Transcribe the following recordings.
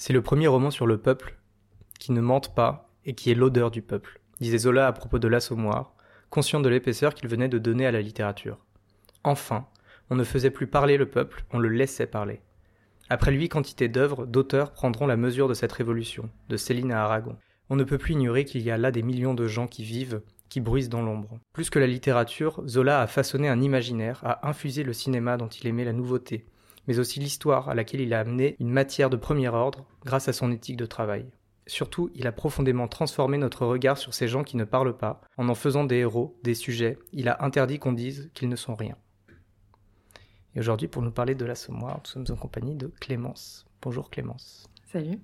C'est le premier roman sur le peuple qui ne mente pas et qui est l'odeur du peuple, disait Zola à propos de l'Assommoir, conscient de l'épaisseur qu'il venait de donner à la littérature. Enfin, on ne faisait plus parler le peuple, on le laissait parler. Après lui, quantité d'œuvres, d'auteurs prendront la mesure de cette révolution, de Céline à Aragon. On ne peut plus ignorer qu'il y a là des millions de gens qui vivent, qui bruissent dans l'ombre. Plus que la littérature, Zola a façonné un imaginaire, a infusé le cinéma dont il aimait la nouveauté, mais aussi l'histoire à laquelle il a amené une matière de premier ordre grâce à son éthique de travail. Surtout, il a profondément transformé notre regard sur ces gens qui ne parlent pas, en en faisant des héros, des sujets, il a interdit qu'on dise qu'ils ne sont rien. Et aujourd'hui, pour nous parler de l'assommoir, nous sommes en compagnie de Clémence. Bonjour Clémence. Salut.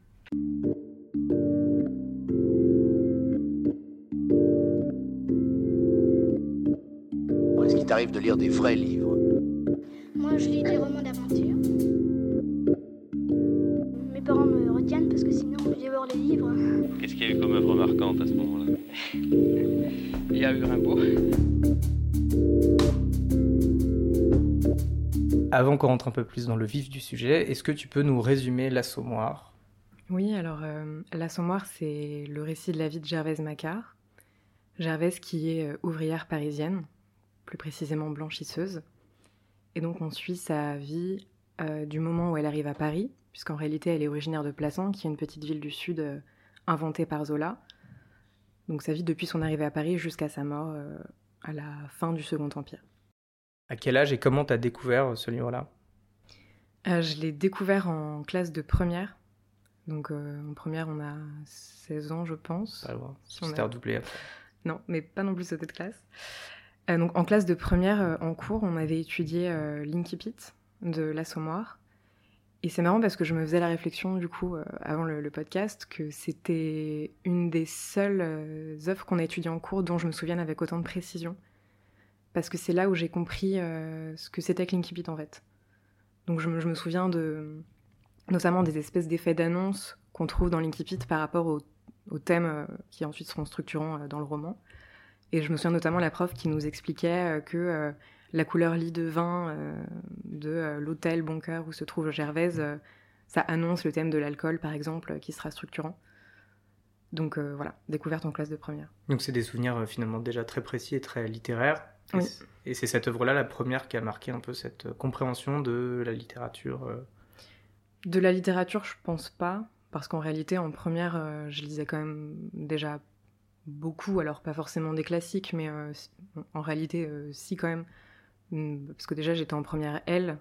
Est-ce qu'il t'arrive de lire des vrais livres? Moi, je lis des romans d'aventure. Mes parents me retiennent parce que sinon, je vais voir les livres. Qu'est-ce qu'il y a eu comme œuvre marquante à ce moment-là? Il y a eu Rimbaud. Avant qu'on rentre un peu plus dans le vif du sujet, est-ce que tu peux nous résumer l'assommoir? Oui, alors euh, l'assommoir, c'est le récit de la vie de Gervaise Macquart. Gervaise qui est euh, ouvrière parisienne, plus précisément blanchisseuse. Et donc on suit sa vie euh, du moment où elle arrive à Paris, puisqu'en réalité elle est originaire de Plassans, qui est une petite ville du sud euh, inventée par Zola. Donc sa vie depuis son arrivée à Paris jusqu'à sa mort euh, à la fin du Second Empire. À quel âge et comment t'as découvert ce livre-là? Euh, je l'ai découvert en classe de première. Donc euh, en première on a 16 ans je pense. Pas voir. Si C'était a- redoublé après. Non, mais pas non plus sauter de classe. Euh, donc en classe de première, euh, en cours, on avait étudié euh, l'Inkipit de l'Assommoir. Et c'est marrant parce que je me faisais la réflexion, du coup, euh, avant le, podcast, que c'était une des seules euh, œuvres qu'on a étudiées en cours dont je me souviens avec autant de précision. Parce que c'est là où j'ai compris euh, ce que c'était que l'Inkipit, en fait. Donc je me, souviens de, notamment des espèces d'effets d'annonce qu'on trouve dans l'Inkipit par rapport au aux thèmes euh, qui ensuite seront structurants euh, dans le roman. Et je me souviens notamment la prof qui nous expliquait euh, que euh, la couleur lit de vin euh, de euh, l'hôtel Bon Cœur où se trouve Gervaise, euh, ça annonce le thème de l'alcool, par exemple, qui sera structurant. Donc euh, voilà, découverte en classe de première. Donc c'est des souvenirs euh, finalement déjà très précis et très littéraires. Et Oui. c- Et c'est cette œuvre-là la première qui a marqué un peu cette euh, compréhension de la littérature. De la littérature, je pense pas, parce qu'en réalité, en première, je lisais quand même déjà beaucoup, alors pas forcément des classiques, mais en réalité, si quand même. Parce que déjà, j'étais en première L,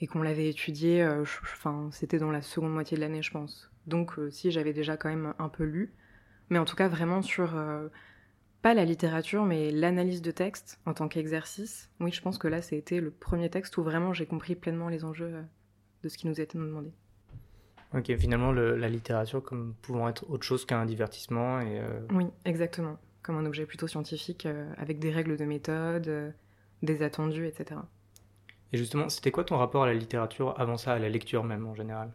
et qu'on l'avait étudié, euh, je- je- enfin, c'était dans la seconde moitié de l'année, je pense. Donc, euh, si, j'avais déjà quand même un peu lu, mais en tout cas, vraiment sur. euh, pas la littérature, mais l'analyse de texte en tant qu'exercice. Oui, je pense que là, c'était le premier texte où vraiment j'ai compris pleinement les enjeux de ce qui nous était demandé. Ok, finalement le- la littérature comme pouvant être autre chose qu'un divertissement et Oui, exactement. Comme un objet plutôt scientifique, avec des règles de méthode, des attendus, etc. Et justement, c'était quoi ton rapport à la littérature avant ça, à la lecture même en général?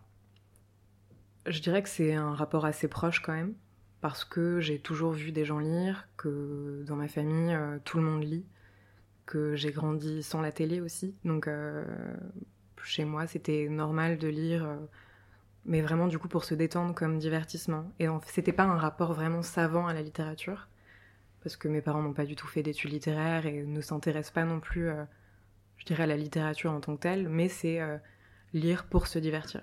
Je dirais que c'est un rapport assez proche quand même, parce que j'ai toujours vu des gens lire, que dans ma famille, euh, tout le monde lit, que j'ai grandi sans la télé aussi. Donc euh, chez moi, c'était normal de lire, euh, mais vraiment du coup pour se détendre comme divertissement. Et c'était pas un rapport vraiment savant à la littérature, parce que mes parents n'ont pas du tout fait d'études littéraires et ne s'intéressent pas non plus, euh, je dirais, à la littérature en tant que telle, mais c'est euh, lire pour se divertir.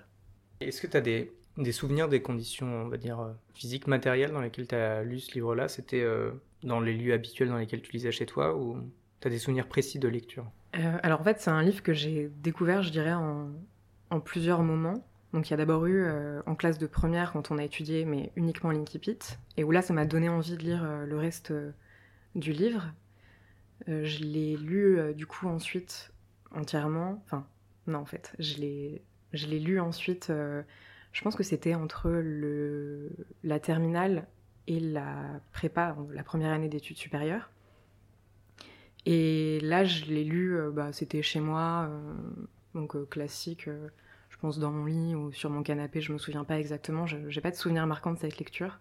Est-ce que tu as des, des souvenirs des conditions, on va dire, euh, physiques, matérielles dans lesquelles tu as lu ce livre-là? C'était euh, dans les lieux habituels dans lesquels tu lisais chez toi ou tu as des souvenirs précis de lecture? Alors en fait, c'est un livre que j'ai découvert, je dirais, en, en plusieurs moments. Donc il y a d'abord eu euh, en classe de première quand on a étudié, mais uniquement l'Inkipit, et où là, ça m'a donné envie de lire euh, le reste euh, du livre. Je l'ai lu du coup ensuite entièrement. Enfin, non en fait, je l'ai, lu ensuite. je pense que c'était entre le, la terminale et la prépa, la première année d'études supérieures. Et là, je l'ai lu, bah, c'était chez moi, donc classique, pense dans mon lit ou sur mon canapé, je me souviens pas exactement, j'ai pas de souvenir marquant de cette lecture.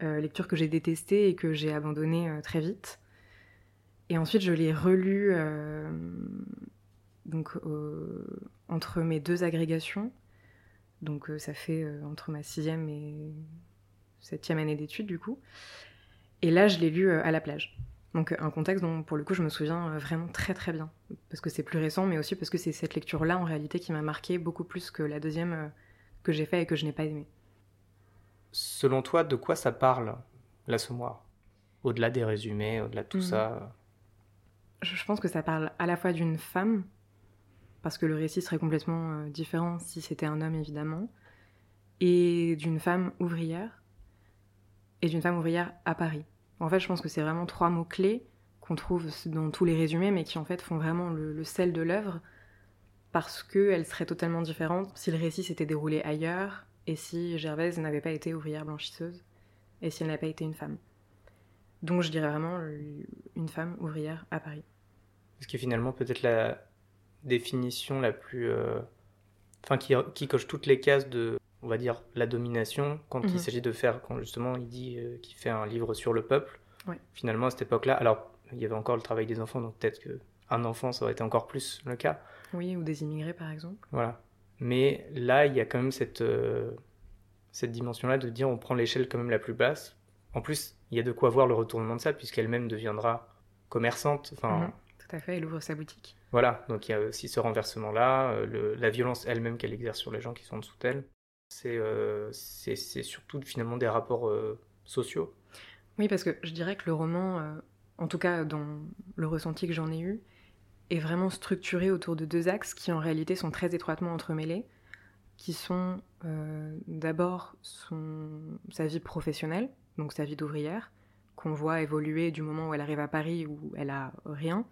Euh, lecture que j'ai détestée et que j'ai abandonnée euh, très vite. Et ensuite, je l'ai relu euh, donc, entre mes deux agrégations. Donc ça fait entre ma sixième et septième année d'études du coup. Et là, je l'ai lu à la plage. Donc un contexte dont pour le coup je me souviens vraiment très très bien. Parce que c'est plus récent, mais aussi parce que c'est cette lecture-là en réalité qui m'a marqué beaucoup plus que la deuxième que j'ai fait et que je n'ai pas aimé. Selon toi, de quoi ça parle, l'assommoir? Au-delà des résumés, au-delà de tout Mhm. ça Je pense que ça parle à la fois d'une femme, parce que le récit serait complètement euh, différent si c'était un homme évidemment, et d'une femme ouvrière, et d'une femme ouvrière à Paris. En fait, je pense que c'est vraiment trois mots-clés qu'on trouve dans tous les résumés, mais qui en fait font vraiment le, sel de l'œuvre, parce qu'elle serait totalement différente si le récit s'était déroulé ailleurs, et si Gervaise n'avait pas été ouvrière blanchisseuse, et si elle n'avait pas été une femme. Donc je dirais vraiment une femme ouvrière à Paris. Ce qui est finalement peut-être la définition la plus. euh, Enfin, qui coche toutes les cases de, on va dire, la domination, quand il Mhm. s'agit de faire, quand justement il dit euh, qu'il fait un livre sur le peuple. Finalement, à cette époque-là, alors, il y avait encore le travail des enfants, donc peut-être qu'un enfant, ça aurait été encore plus le cas. Oui, ou des immigrés par exemple. Voilà. Mais là, il y a quand même cette, euh, cette dimension-là de dire on prend l'échelle quand même la plus basse. En plus, il y a de quoi voir le retournement de ça, puisqu'elle-même deviendra commerçante. Enfin, Mhm. Tout à fait, elle ouvre sa boutique. voilà. Donc il y a aussi ce renversement-là, euh, le- la violence elle-même qu'elle exerce sur les gens qui sont en dessous d'elle. C'est euh, c'est surtout finalement des rapports euh, sociaux. Oui, parce que je dirais que le roman, euh, en tout cas dans le ressenti que j'en ai eu, est vraiment structuré autour de deux axes qui en réalité sont très étroitement entremêlés, qui sont d'abord sa vie professionnelle, donc sa vie d'ouvrière, qu'on voit évoluer du moment où elle arrive à Paris où elle a rien.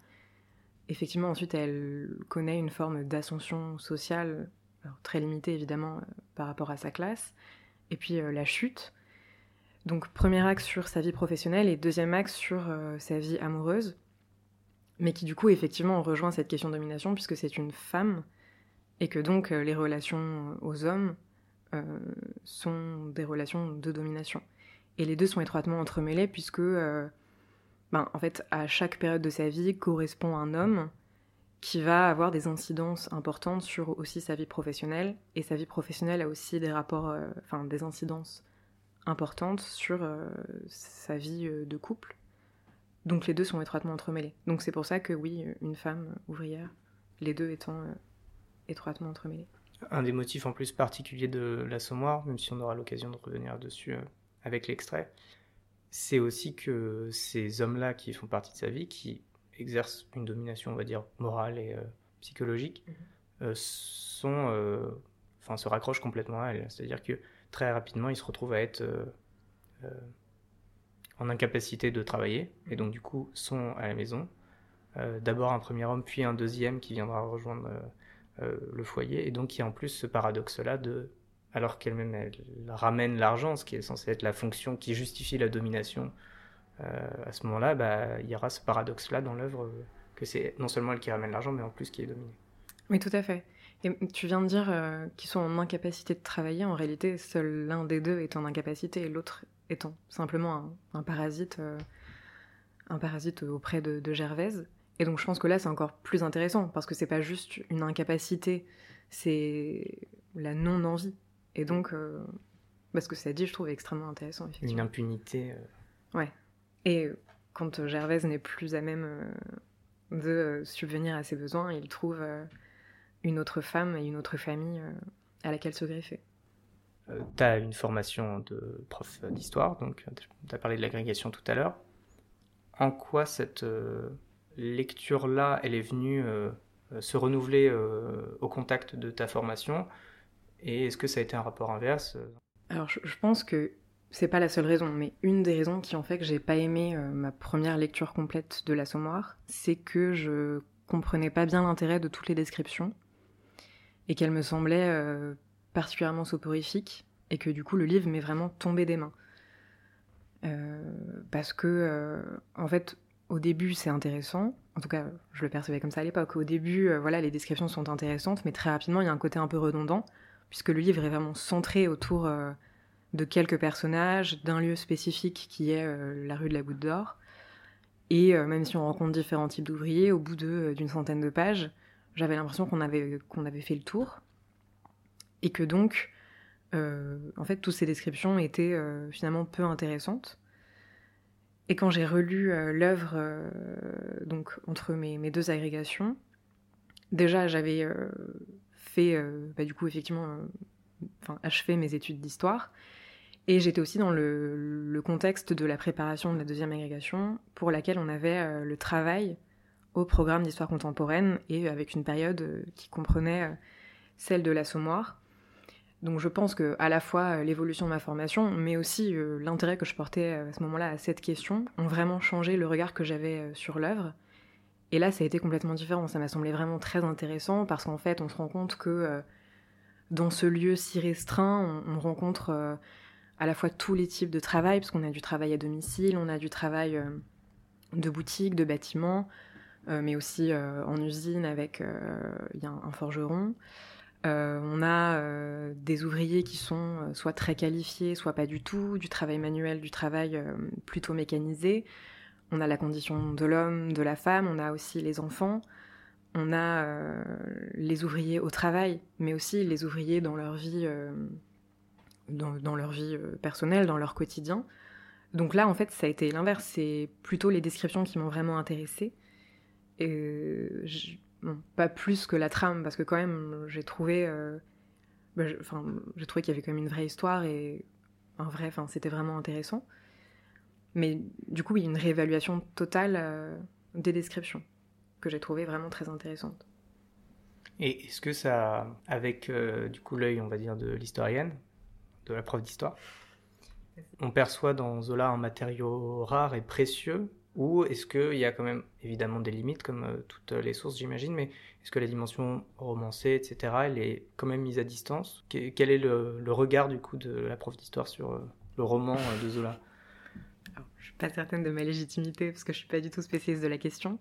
Effectivement, ensuite, elle connaît une forme d'ascension sociale, très limitée évidemment euh, par rapport à sa classe, et puis euh, la chute. Donc premier axe sur sa vie professionnelle et deuxième axe sur euh, sa vie amoureuse, mais qui du coup effectivement rejoint cette question de domination puisque c'est une femme et que donc les relations aux hommes sont des relations de domination. Et les deux sont étroitement entremêlés puisque ben, en fait à chaque période de sa vie correspond un homme qui va avoir des incidences importantes sur aussi sa vie professionnelle et sa vie professionnelle a aussi des rapports, euh, enfin des incidences importante sur euh, sa vie euh, de couple. Donc les deux sont étroitement entremêlés. Donc c'est pour ça que oui, une femme ouvrière, les deux étant étroitement entremêlés. Un des motifs en plus particuliers de l'assommoir, même si on aura l'occasion de revenir dessus avec l'extrait, c'est aussi que ces hommes-là qui font partie de sa vie, qui exercent une domination, on va dire, morale et euh, psychologique, euh, sont, euh, enfin, se raccrochent complètement à elle. C'est-à-dire que très rapidement, ils se retrouvent à être en incapacité de travailler, et donc du coup sont à la maison. Euh, D'abord un premier homme, puis un deuxième qui viendra rejoindre euh, euh, le foyer, et donc il y a en plus ce paradoxe-là de, alors qu'elle-même elle ramène l'argent, ce qui est censé être la fonction qui justifie la domination, à ce moment-là, bah, il y aura ce paradoxe-là dans l'œuvre, euh, que c'est non seulement elle qui ramène l'argent, mais en plus qui est dominée. Oui, tout à fait. Et tu viens de dire euh, qu'ils sont en incapacité de travailler. En réalité, seul l'un des deux est en incapacité et l'autre étant simplement un, un parasite, euh, un parasite auprès de, de Gervaise. Et donc, je pense que là, c'est encore plus intéressant parce que c'est pas juste une incapacité, c'est la non-envie. Et donc, euh, parce que ça dit, je trouve extrêmement intéressant, Une impunité. euh, Et quand euh, Gervaise n'est plus à même euh, de euh, subvenir à ses besoins, il trouve une autre femme et une autre famille à laquelle se greffer. Euh, tu as une formation de prof d'histoire, donc tu as parlé de l'agrégation tout à l'heure. En quoi cette euh, lecture-là, elle est venue euh, se renouveler au contact de ta formation? Et est-ce que ça a été un rapport inverse? Alors, je, je pense que c'est pas la seule raison, mais une des raisons qui ont fait que j'ai pas aimé euh, ma première lecture complète de l'Assommoir, c'est que je comprenais pas bien l'intérêt de toutes les descriptions et qu'elles me semblaient euh, particulièrement soporifiques et que du coup le livre m'est vraiment tombé des mains. Euh, parce que, euh, en fait, au début c'est intéressant, en tout cas je le percevais comme ça à l'époque, au début voilà les descriptions sont intéressantes, mais très rapidement il y a un côté un peu redondant, puisque le livre est vraiment centré autour de quelques personnages, d'un lieu spécifique qui est euh, la rue de la Goutte d'Or. Et euh, même si on rencontre différents types d'ouvriers, au bout euh, d'une centaine de pages, j'avais l'impression qu'on avait, fait le tour. Et que donc, en fait, toutes ces descriptions étaient finalement peu intéressantes. Et quand j'ai relu l'œuvre, donc entre mes, mes, deux agrégations, déjà j'avais fait, bah, du coup, effectivement, achevé mes études d'histoire. Et j'étais aussi dans le, contexte de la préparation de la deuxième agrégation, pour laquelle on avait euh, le travail au programme d'histoire contemporaine et avec une période euh, qui comprenait euh, celle de l'assommoir. Donc je pense que à la fois l'évolution de ma formation, mais aussi l'intérêt que je portais à ce moment-là à cette question, ont vraiment changé le regard que j'avais sur l'œuvre. Et là, ça a été complètement différent. Ça m'a semblé vraiment très intéressant parce qu'en fait, on se rend compte que dans ce lieu si restreint, on, rencontre à la fois tous les types de travail, parce qu'on a du travail à domicile, on a du travail euh, de boutique, de bâtiment, euh, mais aussi euh, en usine avec un, forgeron. on a des ouvriers qui sont soit très qualifiés, soit pas du tout, du travail manuel, du travail plutôt mécanisé. On a la condition de l'homme, de la femme, on a aussi les enfants, on a les ouvriers au travail, mais aussi les ouvriers dans leur vie dans, leur vie euh, personnelle, dans leur quotidien. Donc là, en fait, ça a été l'inverse. C'est plutôt les descriptions qui m'ont vraiment intéressée. Et pas plus que la trame, parce que quand même, j'ai trouvé, euh, bah, enfin, j'ai trouvé qu'il y avait quand même une vraie histoire et un vrai, enfin, c'était vraiment intéressant. Mais du coup, il y a une réévaluation totale euh, des descriptions que j'ai trouvé vraiment très intéressante. Et est-ce que ça, avec du coup l'œil, on va dire, de l'historienne, de la prof d'histoire. On perçoit dans Zola un matériau rare et précieux, ou est-ce qu'il y a quand même évidemment des limites, comme euh, toutes les sources j'imagine, mais est-ce que la dimension romancée, etc., elle est quand même mise à distance? Quel est le, regard du coup de la prof d'histoire sur euh, le roman euh, de Zola? Je Je suis pas certaine de ma légitimité, parce que je suis pas du tout spécialiste de la question.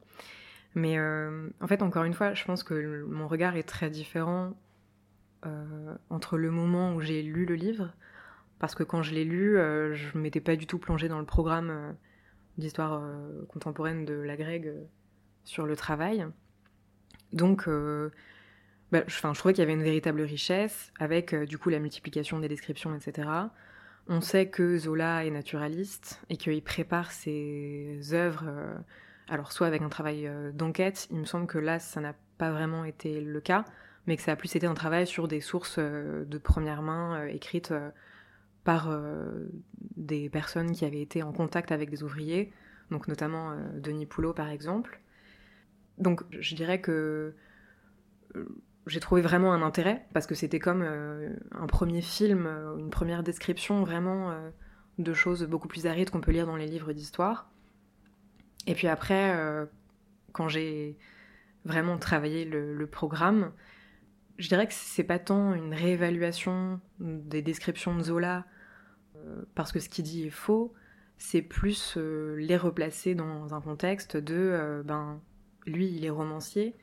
Mais en fait, encore une fois, je pense que mon regard est très différent entre le moment où j'ai lu le livre, parce que quand je l'ai lu, euh, je m'étais pas du tout plongée dans le programme euh, d'histoire contemporaine de la Greg sur le travail. Donc, bah, je, je trouvais qu'il y avait une véritable richesse, avec du coup la multiplication des descriptions, etc. On sait que Zola est naturaliste et qu'il prépare ses œuvres, alors soit avec un travail d'enquête, il me semble que là ça n'a pas vraiment été le cas, mais que ça a plus été un travail sur des sources euh, de première main euh, écrites euh, par des personnes qui avaient été en contact avec des ouvriers, donc notamment Denis Poulot par exemple. Donc je dirais que j'ai trouvé vraiment un intérêt parce que c'était comme un premier film, une première description vraiment de choses beaucoup plus arides qu'on peut lire dans les livres d'histoire. Et puis après, quand j'ai vraiment travaillé le programme, je dirais que c'est pas tant une réévaluation des descriptions de Zola, euh, parce que ce qu'il dit est faux, c'est plus euh, les replacer dans un contexte de, euh, ben, lui, il est romancier,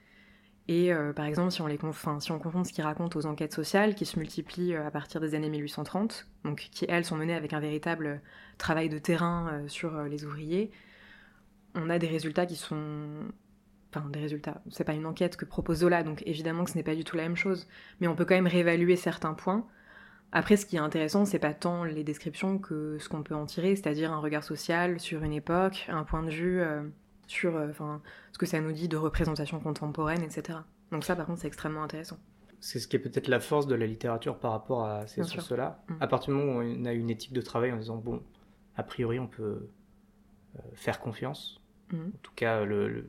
et par exemple, si on, les si on confond ce qu'il raconte aux enquêtes sociales, qui se multiplient à partir des années 1830, donc qui, elles, sont menées avec un véritable travail de terrain sur les ouvriers, on a des résultats qui sont enfin des résultats. C'est pas une enquête que propose Zola, donc évidemment que ce n'est pas du tout la même chose, mais on peut quand même réévaluer certains points. Après, ce qui est intéressant, c'est pas tant les descriptions que ce qu'on peut en tirer, c'est-à-dire un regard social sur une époque, un point de vue euh, sur, euh, ce que ça nous dit de représentation contemporaine, etc. Donc ça, par contre, c'est extrêmement intéressant. C'est ce qui est peut-être la force de la littérature par rapport à ces sources-là. Mm. À partir du moment où on a une éthique de travail en disant bon, a priori, on peut euh, faire confiance. Mm. En tout cas, le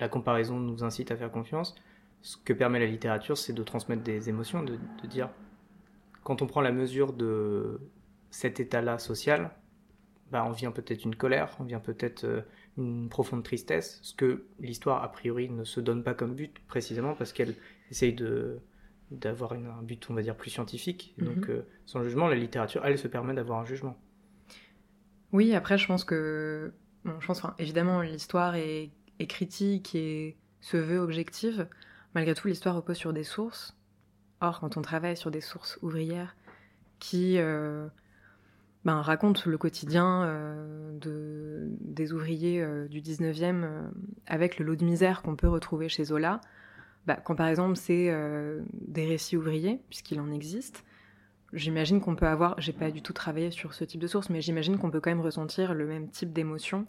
la comparaison nous incite à faire confiance. Ce que permet la littérature, c'est de transmettre des émotions, de, dire, quand on prend la mesure de cet état-là social, bah, on vient peut-être une colère, on vient peut-être euh, une profonde tristesse, ce que l'histoire, a priori, ne se donne pas comme but, précisément parce qu'elle essaye de d'avoir un but, on va dire, plus scientifique. Donc, mhm. euh, sans jugement, la littérature, elle, se permet d'avoir un jugement. Oui, après, je pense que... Bon, je pense, évidemment, l'histoire est est critique et se veut objective, malgré tout, l'histoire repose sur des sources. Or, quand on travaille sur des sources ouvrières qui euh, ben, racontent le quotidien euh, de, des ouvriers euh, du 19e avec le lot de misère qu'on peut retrouver chez Zola, bah, quand par exemple c'est des récits ouvriers, puisqu'il en existe, j'imagine qu'on peut avoir, j'ai pas du tout travaillé sur ce type de source, mais j'imagine qu'on peut quand même ressentir le même type d'émotion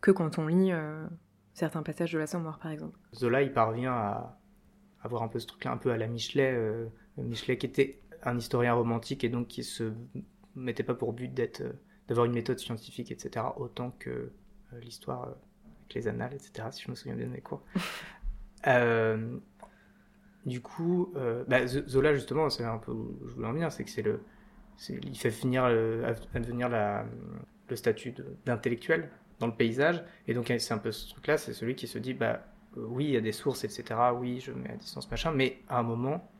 que quand on lit certains passages de la Somme par exemple. Zola, il parvient à avoir un peu ce truc-là, un peu à la Michelet, euh, Michelet qui était un historien romantique et donc qui se mettait pas pour but d'être, euh, d'avoir une méthode scientifique, etc., autant que euh, l'histoire avec les annales, etc., si je me souviens bien de mes cours. Euh, du coup, euh, bah, Zola, justement, c'est un peu où je voulais en venir, c'est que c'est le. il fait finir, euh, advenir la, le statut d'intellectuel dans le paysage, et donc c'est un peu ce truc-là, c'est celui qui se dit, bah euh, oui, il y a des sources, etc., oui, je mets à distance, machin, mais à un moment,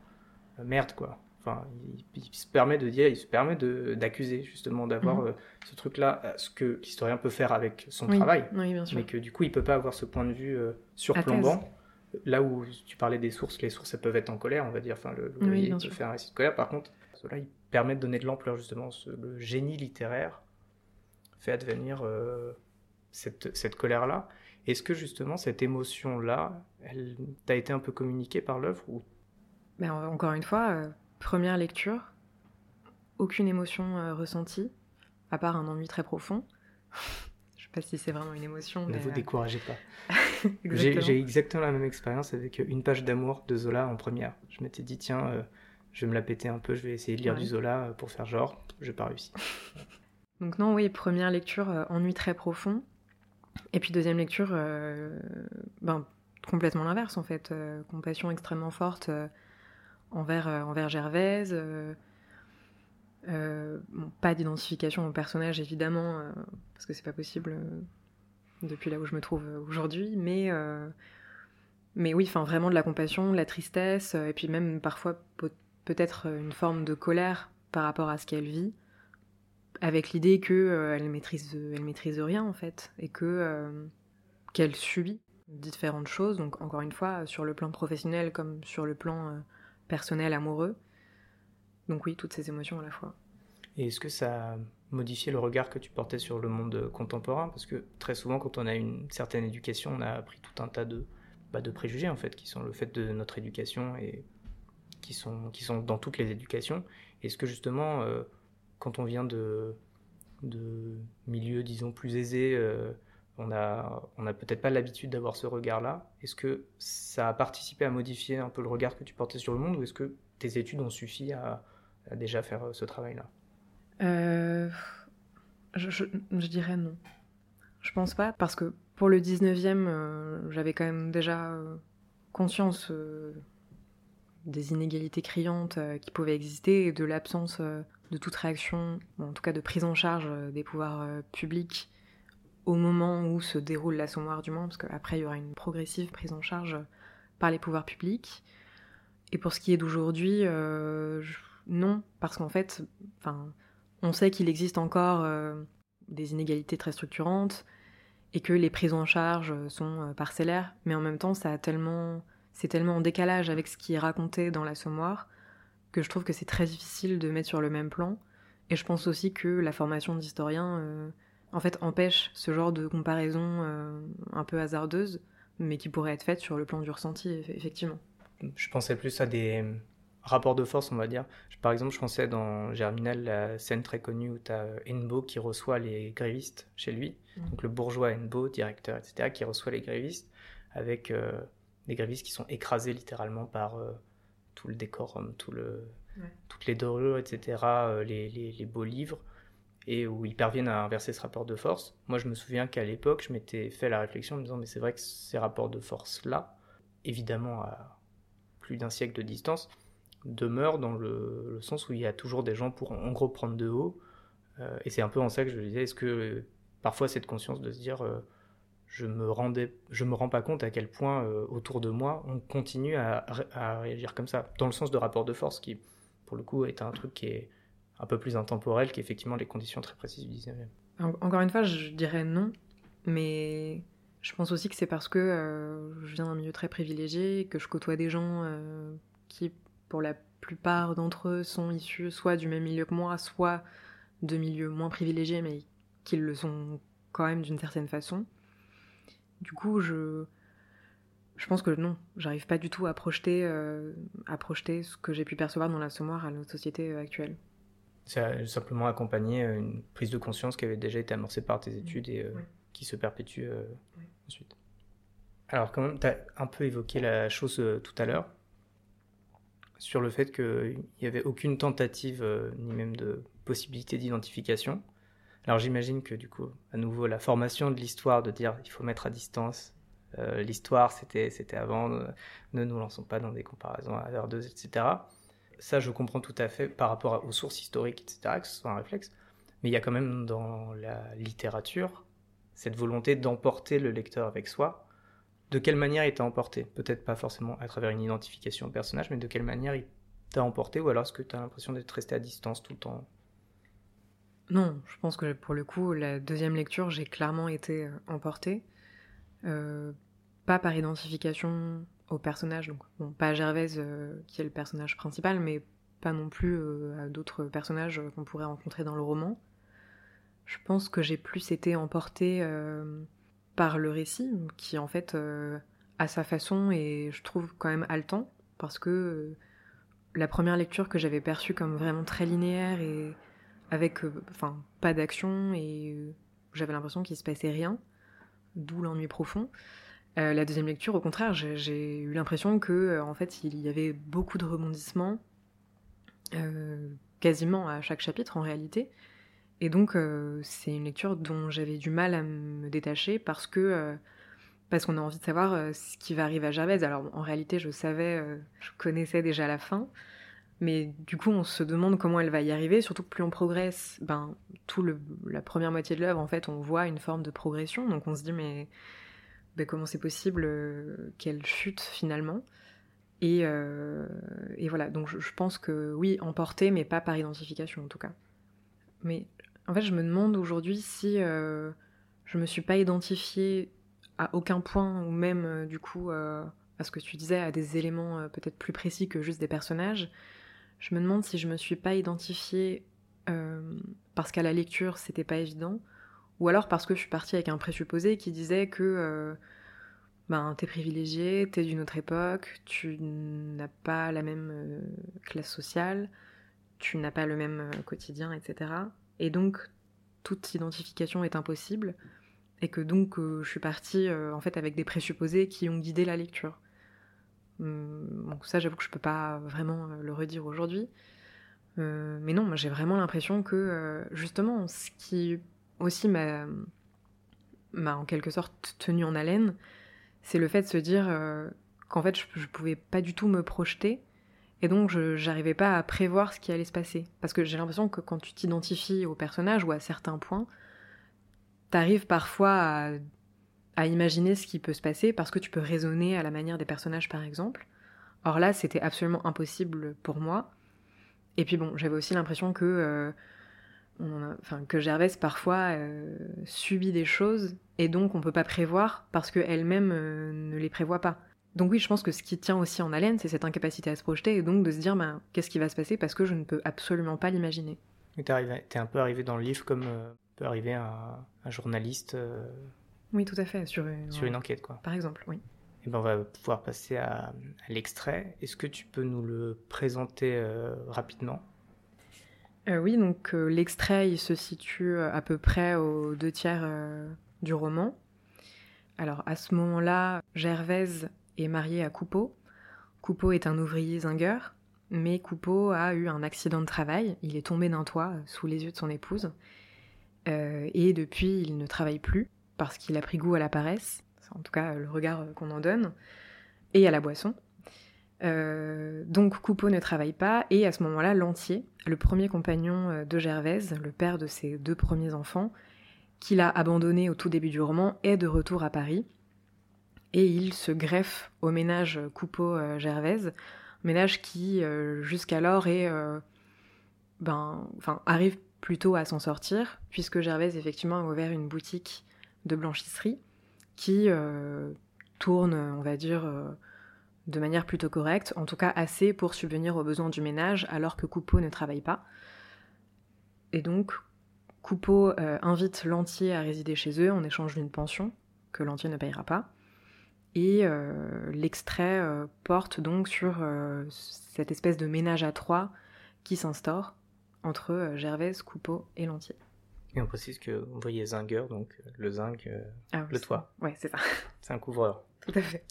euh, merde, quoi. Enfin, il, il se permet de dire, il se permet d'accuser, justement, d'avoir Mhm. euh, ce truc-là, ce que l'historien peut faire avec son oui, travail, Oui, bien sûr. mais que du coup, il peut pas avoir ce point de vue euh, surplombant. Là où tu parlais des sources, les sources elles peuvent être en colère, on va dire. Enfin, le, le Oui, peut faire un récit de colère. Par contre, cela il permet de donner de l'ampleur justement. Ce- le génie littéraire fait advenir euh, cette, cette colère-là. Est-ce que justement cette émotion-là, elle t'a été un peu communiquée par l'œuvre ou? Ben, en- encore une fois, euh, première lecture, aucune émotion euh, ressentie, à part un ennui très profond. Je sais pas si c'est vraiment une émotion, ne mais vous euh, découragez pas J'ai exactement. la même expérience avec une page d'amour de Zola en première. Je m'étais dit, tiens, je vais me la péter un peu, je vais essayer de lire Ouais. du Zola pour faire genre. J'ai pas réussi. Donc non, oui, première lecture, ennui très profond. Et puis deuxième lecture, euh, ben, complètement l'inverse en fait. euh, compassion extrêmement forte euh, envers, envers Gervaise. pas d'identification au personnage évidemment, parce que c'est pas possible depuis là où je me trouve aujourd'hui, mais, mais oui, vraiment de la compassion, de la tristesse, et puis même parfois peut- peut-être une forme de colère par rapport à ce qu'elle vit avec l'idée que euh, elle maîtrise elle maîtrise rien en fait et que euh, qu'elle subit différentes choses. Donc encore une fois sur le plan professionnel comme sur le plan euh, personnel amoureux. Donc oui toutes ces émotions à la fois. Et est-ce que ça a modifié le regard que tu portais sur le monde contemporain? Parce que très souvent, quand on a une certaine éducation, on a appris tout un tas de, bah, de préjugés, en fait, qui sont le fait de notre éducation et qui sont, qui sont dans toutes les éducations. Est-ce que justement, euh, quand on vient de, de milieux, disons, plus aisés, euh, on a, on a peut-être pas l'habitude d'avoir ce regard-là. Est-ce que ça a participé à modifier un peu le regard que tu portais sur le monde ou est-ce que tes études ont suffi à, déjà faire euh, ce travail-là? Euh, je, dirais non je pense pas parce que pour le 19e euh, j'avais quand même déjà conscience des inégalités criantes qui pouvaient exister et de l'absence de toute réaction, en tout cas de prise en charge euh, des pouvoirs euh, publics au moment où se déroule Mans, parce qu'après il y aura une progressive prise en charge par les pouvoirs publics. Et pour ce qui est d'aujourd'hui, euh, non, parce qu'en fait, on sait qu'il existe encore des inégalités très structurantes et que les prises en charge sont parcellaires, mais en même temps, ça tellement, c'est tellement en décalage avec ce qui est raconté dans l'assommoir que je trouve que c'est très difficile de mettre sur le même plan. Et je pense aussi que la formation d'historien, euh, en fait, empêche ce genre de comparaison euh, un peu hasardeuse, mais qui pourrait être faite sur le plan du ressenti, eff- effectivement. Je pensais plus à des euh, rapports de force, on va dire. Par exemple, je pensais dans Germinal, la scène très connue où tu as Enbo qui reçoit les grévistes chez lui. Mm. Donc le bourgeois Enbo, directeur, etc., qui reçoit les grévistes avec euh, des grévistes qui sont écrasés littéralement par tout le décorum, tout le, Ouais. toutes les dorures, etc., euh, les, les- les beaux livres, et où ils parviennent à inverser ce rapport de force. Moi, je me souviens qu'à l'époque, je m'étais fait la réflexion en me disant, mais c'est vrai que ces rapports de force-là, évidemment à plus d'un siècle de distance, demeurent dans le, le sens où il y a toujours des gens pour en gros prendre de haut. Euh, et c'est un peu en ça que je disais, est-ce que euh, parfois cette conscience de se dire, euh, je me rendais, je me rends pas compte à quel point euh, autour de moi on continue à, à réagir comme ça, dans le sens de rapport de force qui, pour le coup, est un truc qui est un peu plus intemporel qu'effectivement les conditions très précises du 19e. En- Encore une fois, je dirais non, mais je pense aussi que c'est parce que euh, je viens d'un milieu très privilégié, que je côtoie des gens euh, qui, pour la plupart d'entre eux, sont issus soit du même milieu que moi, soit de milieux moins privilégiés, mais qui le sont quand même d'une certaine façon. Du coup, je, je pense que non, j'arrive pas du tout à projeter, euh, à projeter ce que j'ai pu percevoir dans l'assommoir à notre société euh, actuelle. Ça a simplement accompagné euh, une prise de conscience qui avait déjà été amorcée par tes études et euh, Ouais. qui se perpétue euh, Ouais. ensuite. Alors, quand même, tu as un peu évoqué la chose tout à l'heure sur le fait qu'il n'y avait aucune tentative ni même de possibilité d'identification. Alors j'imagine que du coup, à nouveau, la formation de l'histoire, de dire il faut mettre à distance, euh, l'histoire c'était c'était avant, euh, ne nous lançons pas dans des comparaisons à l'heure 2, etc. Ça, je comprends tout à fait par rapport aux sources historiques, etc., que ce soit un réflexe. Mais il y a quand même dans la littérature cette volonté d'emporter le lecteur avec soi. De quelle manière il t'a emporté? Peut-être pas forcément à travers une identification au personnage, mais de quelle manière il t'a emporté Ou alors est-ce que tu as l'impression d'être resté à distance tout le temps? Non, je pense que pour le coup, la deuxième lecture, j'ai clairement été euh, emportée. Euh, pas par identification au personnage, donc pas à Gervaise euh, qui est le personnage principal, mais pas non plus à d'autres personnages qu'on pourrait rencontrer dans le roman. Je pense que j'ai plus été emportée par le récit, qui en fait a sa façon et je trouve quand même haletant, parce que la première lecture que j'avais perçue comme vraiment très linéaire et avec euh, enfin pas d'action et euh, j'avais l'impression qu'il se passait rien, d'où l'ennui profond. Euh, la deuxième lecture, au contraire, j'ai- eu l'impression que en fait il y avait beaucoup de rebondissements, quasiment à chaque chapitre en réalité. Et donc c'est une lecture dont j'avais du mal à me détacher parce que parce qu'on a envie de savoir ce qui va arriver à Gervaise. Alors en réalité, je savais, je connaissais déjà la fin, mais du coup, on se demande comment elle va y arriver. Surtout que plus on progresse, ben tout le, la première moitié de l'œuvre, en fait, on voit une forme de progression. Donc on se dit mais ben, comment c'est possible euh, qu'elle chute finalement? Et, euh, et voilà. Donc je, pense que oui, emporter, mais pas par identification en tout cas. Mais en fait, je me demande aujourd'hui si euh, je me suis pas identifiée à aucun point, ou même euh, du coup à ce que tu disais, à des éléments peut-être plus précis que juste des personnages. Je me demande si je me suis pas identifiée euh, parce qu'à la lecture c'était pas évident, ou alors parce que je suis partie avec un présupposé qui disait que euh, ben, t'es privilégié, t'es d'une autre époque, tu n'as pas la même euh, classe sociale, tu n'as pas le même euh, quotidien, etc. Et donc toute identification est impossible et que donc je suis partie en fait avec des présupposés qui ont guidé la lecture. Donc ça j'avoue que je peux pas vraiment euh, le redire aujourd'hui. Euh, mais non, j'ai vraiment l'impression que euh, justement ce qui aussi m'a en quelque sorte tenu en haleine, c'est le fait de se dire qu'en fait je, pouvais pas du tout me projeter et donc je j'arrivais pas à prévoir ce qui allait se passer. Parce que j'ai l'impression que quand tu t'identifies au personnage ou à certains points, t'arrives parfois à, à imaginer ce qui peut se passer parce que tu peux raisonner à la manière des personnages par exemple. Or là, c'était absolument impossible pour moi. Et puis bon, j'avais aussi l'impression que, euh, que Gervaise parfois euh, subit des choses et donc on peut pas prévoir parce qu'elle-même euh, ne les prévoit pas. Donc oui, je pense que ce qui tient aussi en haleine, c'est cette incapacité à se projeter et donc de se dire ben, qu'est-ce qui va se passer parce que je ne peux absolument pas l'imaginer. T'es un peu arrivé dans le livre comme peut arriver un, journaliste Oui, tout à fait, sur une, sur une enquête, quoi. par exemple, oui. Et ben on va pouvoir passer à, à l'extrait. Est-ce que tu peux nous le présenter euh, rapidement? Euh, oui, donc euh, l'extrait, il se situe euh, à peu près aux deux tiers euh, du roman. Alors à ce moment-là, Gervaise est mariée à Coupeau. Coupeau est un ouvrier zingueur, mais Coupeau a eu un accident de travail. Il est tombé d'un toit euh, sous les yeux de son épouse. Euh, et depuis, il ne travaille plus parce qu'il a pris goût à la paresse. C'est en tout cas le regard euh, qu'on en donne. Et à la boisson. Euh, donc Coupeau ne travaille pas et à ce moment-là, Lantier, le premier compagnon euh, de Gervaise, le père de ses deux premiers enfants, qu'il a abandonné au tout début du roman, est de retour à Paris et il se greffe au ménage Coupeau-Gervaise, ménage qui jusqu'alors est, ben, enfin, arrive plutôt à s'en sortir puisque Gervaise effectivement a ouvert une boutique de blanchisserie qui euh, tourne, on va dire. euh, de manière plutôt correcte, en tout cas assez pour subvenir aux besoins du ménage alors que Coupeau ne travaille pas. Et donc, Coupeau euh, invite Lantier à résider chez eux en échange d'une pension que Lantier ne payera pas. Et l'extrait porte donc sur cette espèce de ménage à trois qui s'instaure entre Gervaise, Coupeau et Lantier. Et on précise que ouvrier zingueur, donc euh, le zinc, euh, Ah oui, le toit. Ouais, c'est ça, C'est un couvreur. tout à fait.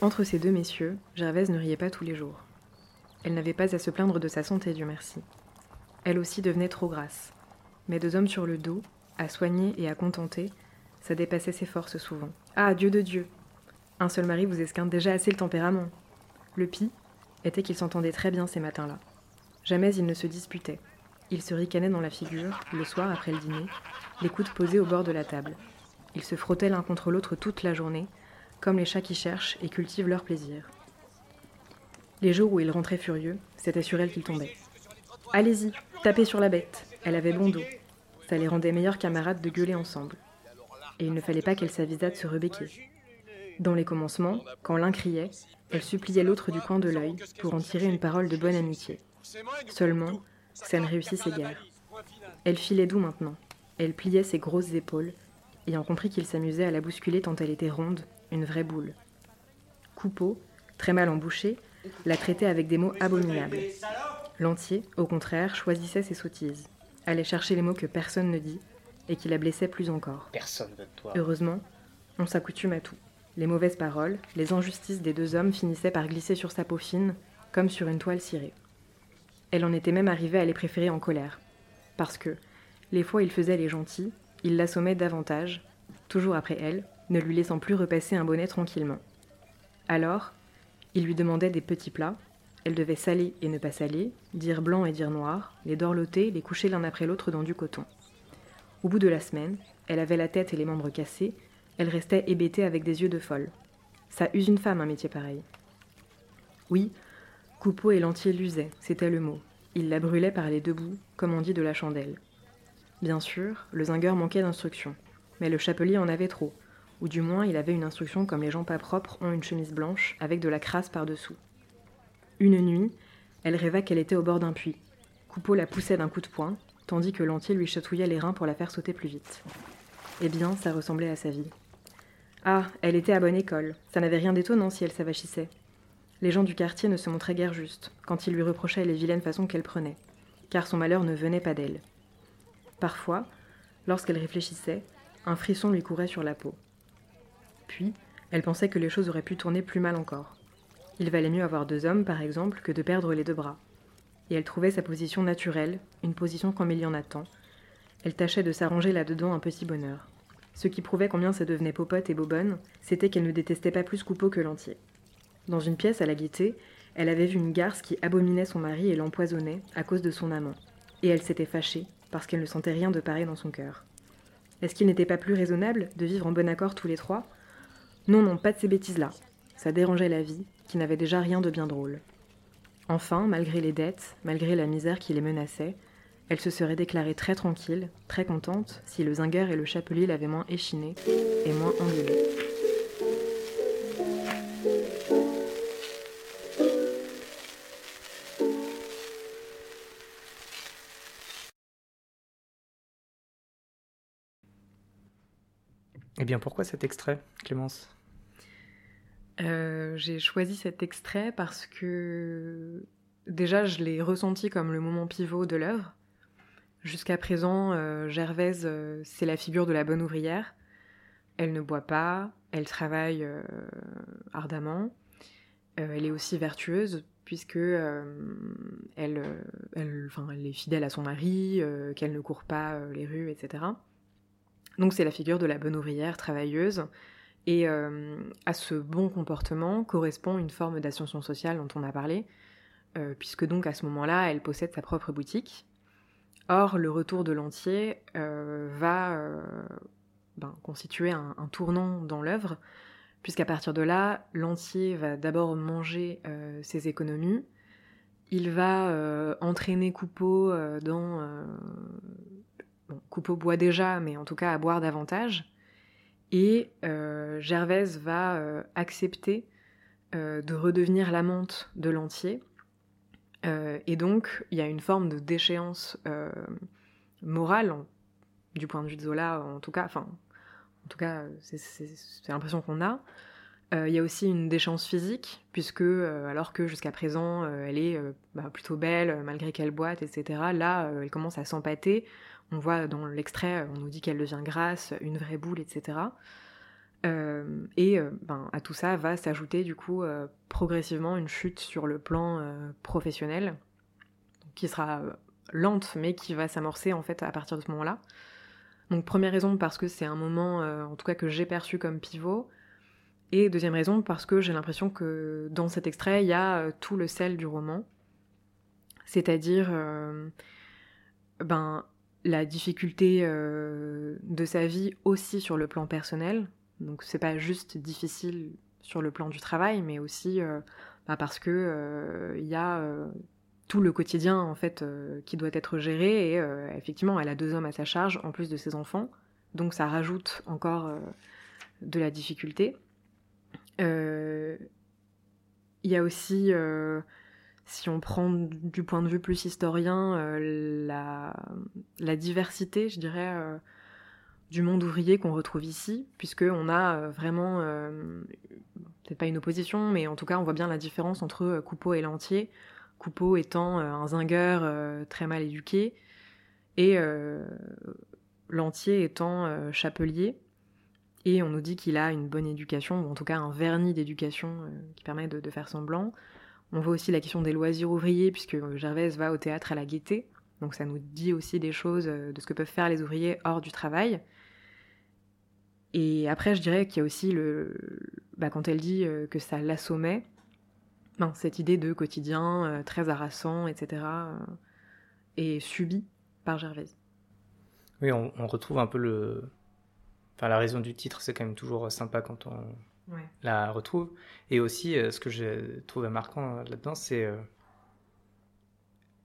Entre ces deux messieurs, Gervaise ne riait pas tous les jours. Elle n'avait pas à se plaindre de sa santé, Dieu merci. Elle aussi devenait trop grasse. Mais deux hommes sur le dos, à soigner et à contenter, ça dépassait ses forces souvent. Ah, Dieu de Dieu Un seul mari vous esquinte déjà assez le tempérament. Le pis était qu'ils s'entendaient très bien ces matins-là. Jamais ils ne se disputaient. Ils se ricanaient dans la figure, le soir après le dîner, les coudes posés au bord de la table. Ils se frottaient l'un contre l'autre toute la journée, comme les chats qui cherchent et cultivent leur plaisir. Les jours où ils rentraient furieux, c'était sur elle qu'ils tombaient. Allez-y, tapez sur la bête, elle avait bon dos. Ça les rendait meilleurs camarades de gueuler ensemble. Et il ne fallait pas qu'elle s'avisât de se rebéquer. Dans les commencements, quand l'un criait, elle suppliait l'autre du coin de l'œil pour en tirer une parole de bonne amitié. Seulement, ça ne réussissait guère. Elle filait doux maintenant. Elle pliait ses grosses épaules, ayant compris qu'il s'amusait à la bousculer tant elle était ronde, une vraie boule. Coupeau, très mal embouché, la traitait avec des mots abominables. Lantier, au contraire, choisissait ses sottises, allait chercher les mots que personne ne dit, et qui la blessaient plus encore. Personne veut de toi. Heureusement, on s'accoutume à tout. Les mauvaises paroles, les injustices des deux hommes finissaient par glisser sur sa peau fine, comme sur une toile cirée. Elle en était même arrivée à les préférer en colère. Parce que, les fois il faisait les gentils, il l'assommait davantage, toujours après elle, ne lui laissant plus repasser un bonnet tranquillement. Alors, il lui demandait des petits plats, elle devait saler et ne pas saler, dire blanc et dire noir, les dorloter, les coucher l'un après l'autre dans du coton. Au bout de la semaine, elle avait la tête et les membres cassés, elle restait hébétée avec des yeux de folle. Ça use une femme, un métier pareil. Oui, Coupeau et Lantier l'usaient, c'était le mot. Il la brûlait par les deux bouts, comme on dit de la chandelle. Bien sûr, le zingueur manquait d'instruction, mais le chapelier en avait trop, ou du moins il avait une instruction comme les gens pas propres ont une chemise blanche avec de la crasse par-dessous. Une nuit, elle rêva qu'elle était au bord d'un puits. Coupeau la poussait d'un coup de poing, tandis que Lantier lui chatouillait les reins pour la faire sauter plus vite. Eh bien, ça ressemblait à sa vie. Ah, elle était à bonne école. Ça n'avait rien d'étonnant si elle s'avachissait. Les gens du quartier ne se montraient guère justes quand ils lui reprochaient les vilaines façons qu'elle prenait, car son malheur ne venait pas d'elle. Parfois, lorsqu'elle réfléchissait, un frisson lui courait sur la peau. Puis, elle pensait que les choses auraient pu tourner plus mal encore. Il valait mieux avoir deux hommes, par exemple, que de perdre les deux bras. Et elle trouvait sa position naturelle, une position comme il y en a tant. Elle tâchait de s'arranger là-dedans un petit bonheur. Ce qui prouvait combien ça devenait popote et bobonne, c'était qu'elle ne détestait pas plus Coupeau que l'entier. Dans une pièce à la gaieté, elle avait vu une garce qui abominait son mari et l'empoisonnait à cause de son amant. Et elle s'était fâchée, parce qu'elle ne sentait rien de pareil dans son cœur. Est-ce qu'il n'était pas plus raisonnable de vivre en bon accord tous les trois? Non, non, pas de ces bêtises-là. Ça dérangeait la vie, qui n'avait déjà rien de bien drôle. Enfin, malgré les dettes, malgré la misère qui les menaçait, elle se serait déclarée très tranquille, très contente, si le zingueur et le chapelier l'avaient moins échinée et moins engueulée. Eh bien, pourquoi cet extrait, Clémence? Euh, j'ai choisi cet extrait parce que déjà je l'ai ressenti comme le moment pivot de l'œuvre. Jusqu'à présent, euh, Gervaise, euh, c'est la figure de la bonne ouvrière. Elle ne boit pas, elle travaille euh, ardemment. Elle est aussi vertueuse puisque elle, elle, est fidèle à son mari, qu'elle ne court pas les rues, etc. Donc c'est la figure de la bonne ouvrière travailleuse. Et à ce bon comportement correspond une forme d'ascension sociale dont on a parlé, puisque donc à ce moment-là, elle possède sa propre boutique. Or, le retour de l'entier euh, va euh, ben, constituer un, tournant dans l'œuvre, puisqu'à partir de là, l'entier va d'abord manger euh, ses économies, il va entraîner Coupeau dans... bon, Coupeau boit déjà, mais en tout cas à boire davantage. Et Gervaise va accepter de redevenir l'amante de l'entier. Euh, et donc, il y a une forme de déchéance euh, morale, en- du point de vue de Zola en tout cas, enfin, on tout cas, c'est l'impression qu'on a. Euh, il y a aussi une déchéance physique, puisque alors que jusqu'à présent elle est bah, plutôt belle, malgré qu'elle boite, etc., là elle commence à s'empâter. On voit dans l'extrait, on nous dit qu'elle devient grasse, une vraie boule, etc. et ben, à tout ça va s'ajouter du coup progressivement une chute sur le plan professionnel, qui sera lente, mais qui va s'amorcer en fait à partir de ce moment-là. Donc première raison parce que c'est un moment, en tout cas que j'ai perçu comme pivot. Et deuxième raison, parce que j'ai l'impression que dans cet extrait, il y a euh, tout le sel du roman. C'est-à-dire euh, ben, la difficulté euh, de sa vie aussi sur le plan personnel. Donc c'est pas juste difficile sur le plan du travail, mais aussi ben, parce que il y a tout le quotidien en fait qui doit être géré et effectivement elle a deux hommes à sa charge en plus de ses enfants, donc ça rajoute encore de la difficulté. Euh, il y a aussi, euh, si on prend du point de vue plus historien, euh, la, diversité, je dirais, du monde ouvrier qu'on retrouve ici, puisqu'on a vraiment, peut-être pas une opposition, mais en tout cas, on voit bien la différence entre Coupeau et Lantier. Coupeau étant un zingueur très mal éduqué, et Lantier étant chapelier. Et on nous dit qu'il a une bonne éducation, ou en tout cas un vernis d'éducation euh, qui permet de, faire semblant. On voit aussi la question des loisirs ouvriers, puisque Gervaise va au théâtre à la gaieté. Donc ça nous dit aussi des choses euh, de ce que peuvent faire les ouvriers hors du travail. Et après, je dirais qu'il y a aussi le. Bah, quand elle dit euh, que ça l'assommait, ben, cette idée de quotidien très harassant, etc., est subie par Gervaise. Oui, on retrouve un peu le, Enfin, la raison du titre, c'est quand même toujours sympa quand on la retrouve. Et aussi, euh, ce que j'ai trouvé marquant euh, là-dedans, c'est euh,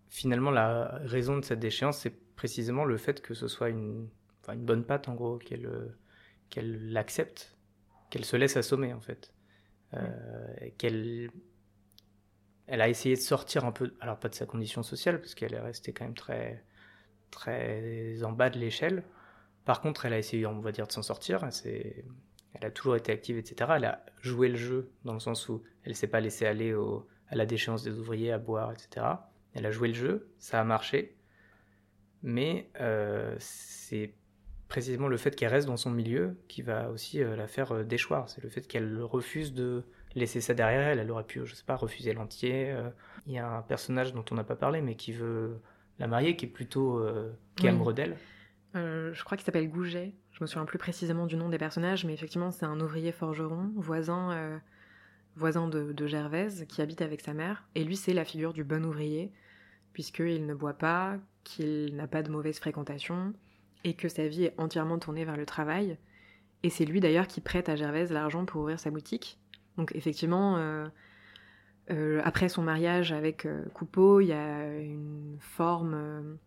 finalement la raison de cette déchéance, c'est précisément le fait que ce soit une, une bonne patte, en gros, qu'elle qu'elle l'accepte, qu'elle se laisse assommer, en fait. qu'elle elle a essayé de sortir un peu, alors pas de sa condition sociale, parce qu'elle est restée quand même très, très en bas de l'échelle, par contre, elle a essayé, on va dire, de s'en sortir. Elle a toujours été active, etc. Elle a joué le jeu dans le sens où elle s'est pas laissée aller à la déchéance des ouvriers, à boire, etc. Elle a joué le jeu, ça a marché. Mais euh, c'est précisément le fait qu'elle reste dans son milieu qui va aussi euh, la faire euh, déchoir. C'est le fait qu'elle refuse de laisser ça derrière elle. Elle aurait pu, je sais pas, refuser l'entier. Il y a un personnage dont on n'a pas parlé, mais qui veut la marier, qui est plutôt qui aime d'elle. Euh, je crois qu'il s'appelle Gouget. Je me souviens plus précisément du nom des personnages, mais effectivement, c'est un ouvrier forgeron, voisin, euh, voisin de, Gervaise, qui habite avec sa mère. Et lui, c'est la figure du bon ouvrier, puisqu'il ne boit pas, qu'il n'a pas de mauvaise fréquentation, et que sa vie est entièrement tournée vers le travail. Et c'est lui d'ailleurs qui prête à Gervaise l'argent pour ouvrir sa boutique. Donc effectivement, euh, après son mariage avec Coupeau, il y a une forme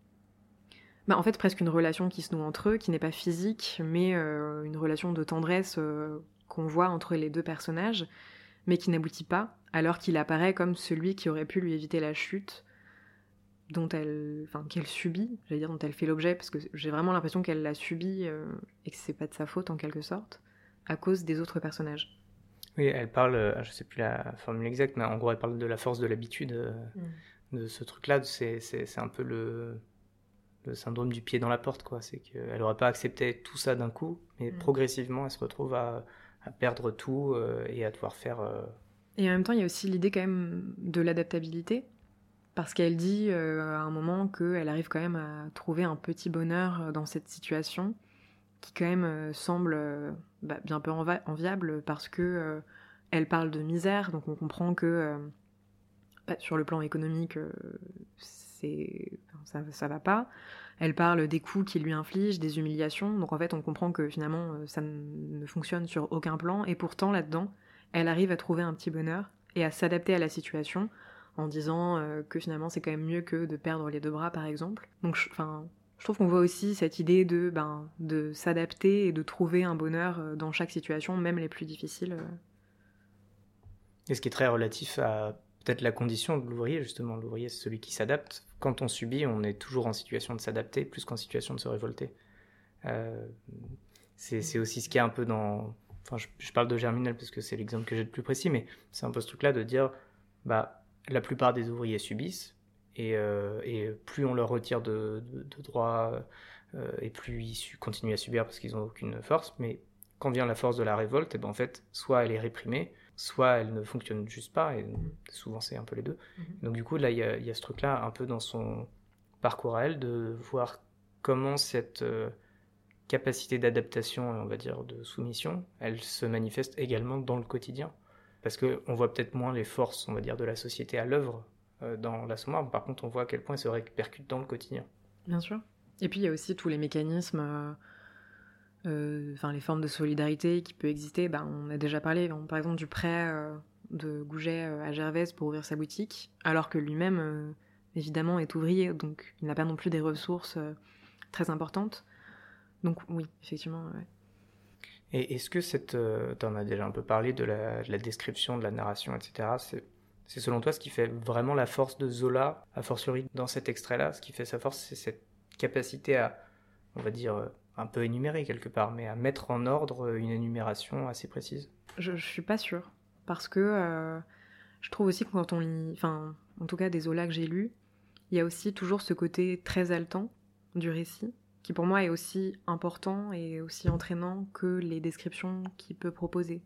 bah, en fait presque une relation qui se noue entre eux, qui n'est pas physique, mais euh, une relation de tendresse euh, qu'on voit entre les deux personnages, mais qui n'aboutit pas, alors qu'il apparaît comme celui qui aurait pu lui éviter la chute dont elle, enfin qu'elle subit, j'allais dire dont elle fait l'objet, parce que j'ai vraiment l'impression qu'elle l'a subi euh, et que c'est pas de sa faute en quelque sorte, à cause des autres personnages. Oui, elle parle, je sais plus la formule exacte, mais en gros elle parle de la force de l'habitude, mm. de ce truc-là, c'est un peu le le syndrome du pied dans la porte, quoi. C'est qu'elle n'aurait pas accepté tout ça d'un coup, mais mm. progressivement, elle se retrouve à, perdre tout euh, et à devoir faire. Euh, et en même temps, il y a aussi l'idée quand même de l'adaptabilité, parce qu'elle dit euh, à un moment qu'elle arrive quand même à trouver un petit bonheur dans cette situation, qui quand même semble bah, bien peu enviable, parce que elle parle de misère, donc on comprend que bah, sur le plan économique, c'est ça, ça va pas. Elle parle des coups qu'il lui inflige, des humiliations. Donc en fait, on comprend que finalement, euh, ça ne fonctionne sur aucun plan. Et pourtant, là-dedans, elle arrive à trouver un petit bonheur et à s'adapter à la situation en disant euh, que finalement, c'est quand même mieux que de perdre les deux bras, par exemple. Donc, enfin, je trouve qu'on voit aussi cette idée de, ben, de s'adapter et de trouver un bonheur euh, dans chaque situation, même les plus difficiles. Et ce qui est très relatif à peut-être la condition de l'ouvrier, justement. L'ouvrier, c'est celui qui s'adapte. Quand on subit, on est toujours en situation de s'adapter plus qu'en situation de se révolter. Euh, C'est aussi ce qu'il y a un peu dans. Enfin, je, je parle de Germinal parce que c'est l'exemple que j'ai le plus précis, mais c'est un peu ce truc-là de dire bah, la plupart des ouvriers subissent, et, euh, et plus on leur retire de, de, de droits, euh, et plus ils continuent à subir parce qu'ils n'ont aucune force. Mais quand vient la force de la révolte, et ben en fait, soit elle est réprimée, soit elle ne fonctionne juste pas, et souvent c'est un peu les deux. Mhm. Donc du coup, là, il y a, il y a ce truc-là un peu dans son parcours à elle, de voir comment cette euh, capacité d'adaptation, on va dire de soumission, elle se manifeste également dans le quotidien. Parce qu'on voit peut-être moins les forces, on va dire, de la société à l'œuvre euh, dans mais par contre, on voit à quel point elle se répercute dans le quotidien. Bien sûr. Et puis il y a aussi tous les mécanismes, euh, euh, les formes de solidarité qui peuvent exister. Ben, on a déjà parlé, par exemple, du prêt de Gouget à Gervaise pour ouvrir sa boutique, alors que lui-même, évidemment, est ouvrier, donc il n'a pas non plus des ressources très importantes. Donc oui, effectivement. Et est-ce que cette. Euh, tu en as déjà un peu parlé de la, de la description, de la narration, etc. C'est, selon toi ce qui fait vraiment la force de Zola, a fortiori dans cet extrait-là, ce qui fait sa force, c'est cette capacité à, on va dire, euh, un peu énumérer quelque part, mais à mettre en ordre une énumération assez précise? Je, je suis pas sûre. Parce que euh, je trouve aussi que quand on lit, enfin, en tout cas des Zola que j'ai lus, il y a aussi toujours ce côté très haletant du récit, qui pour moi est aussi important et aussi entraînant que les descriptions qu'il peut proposer.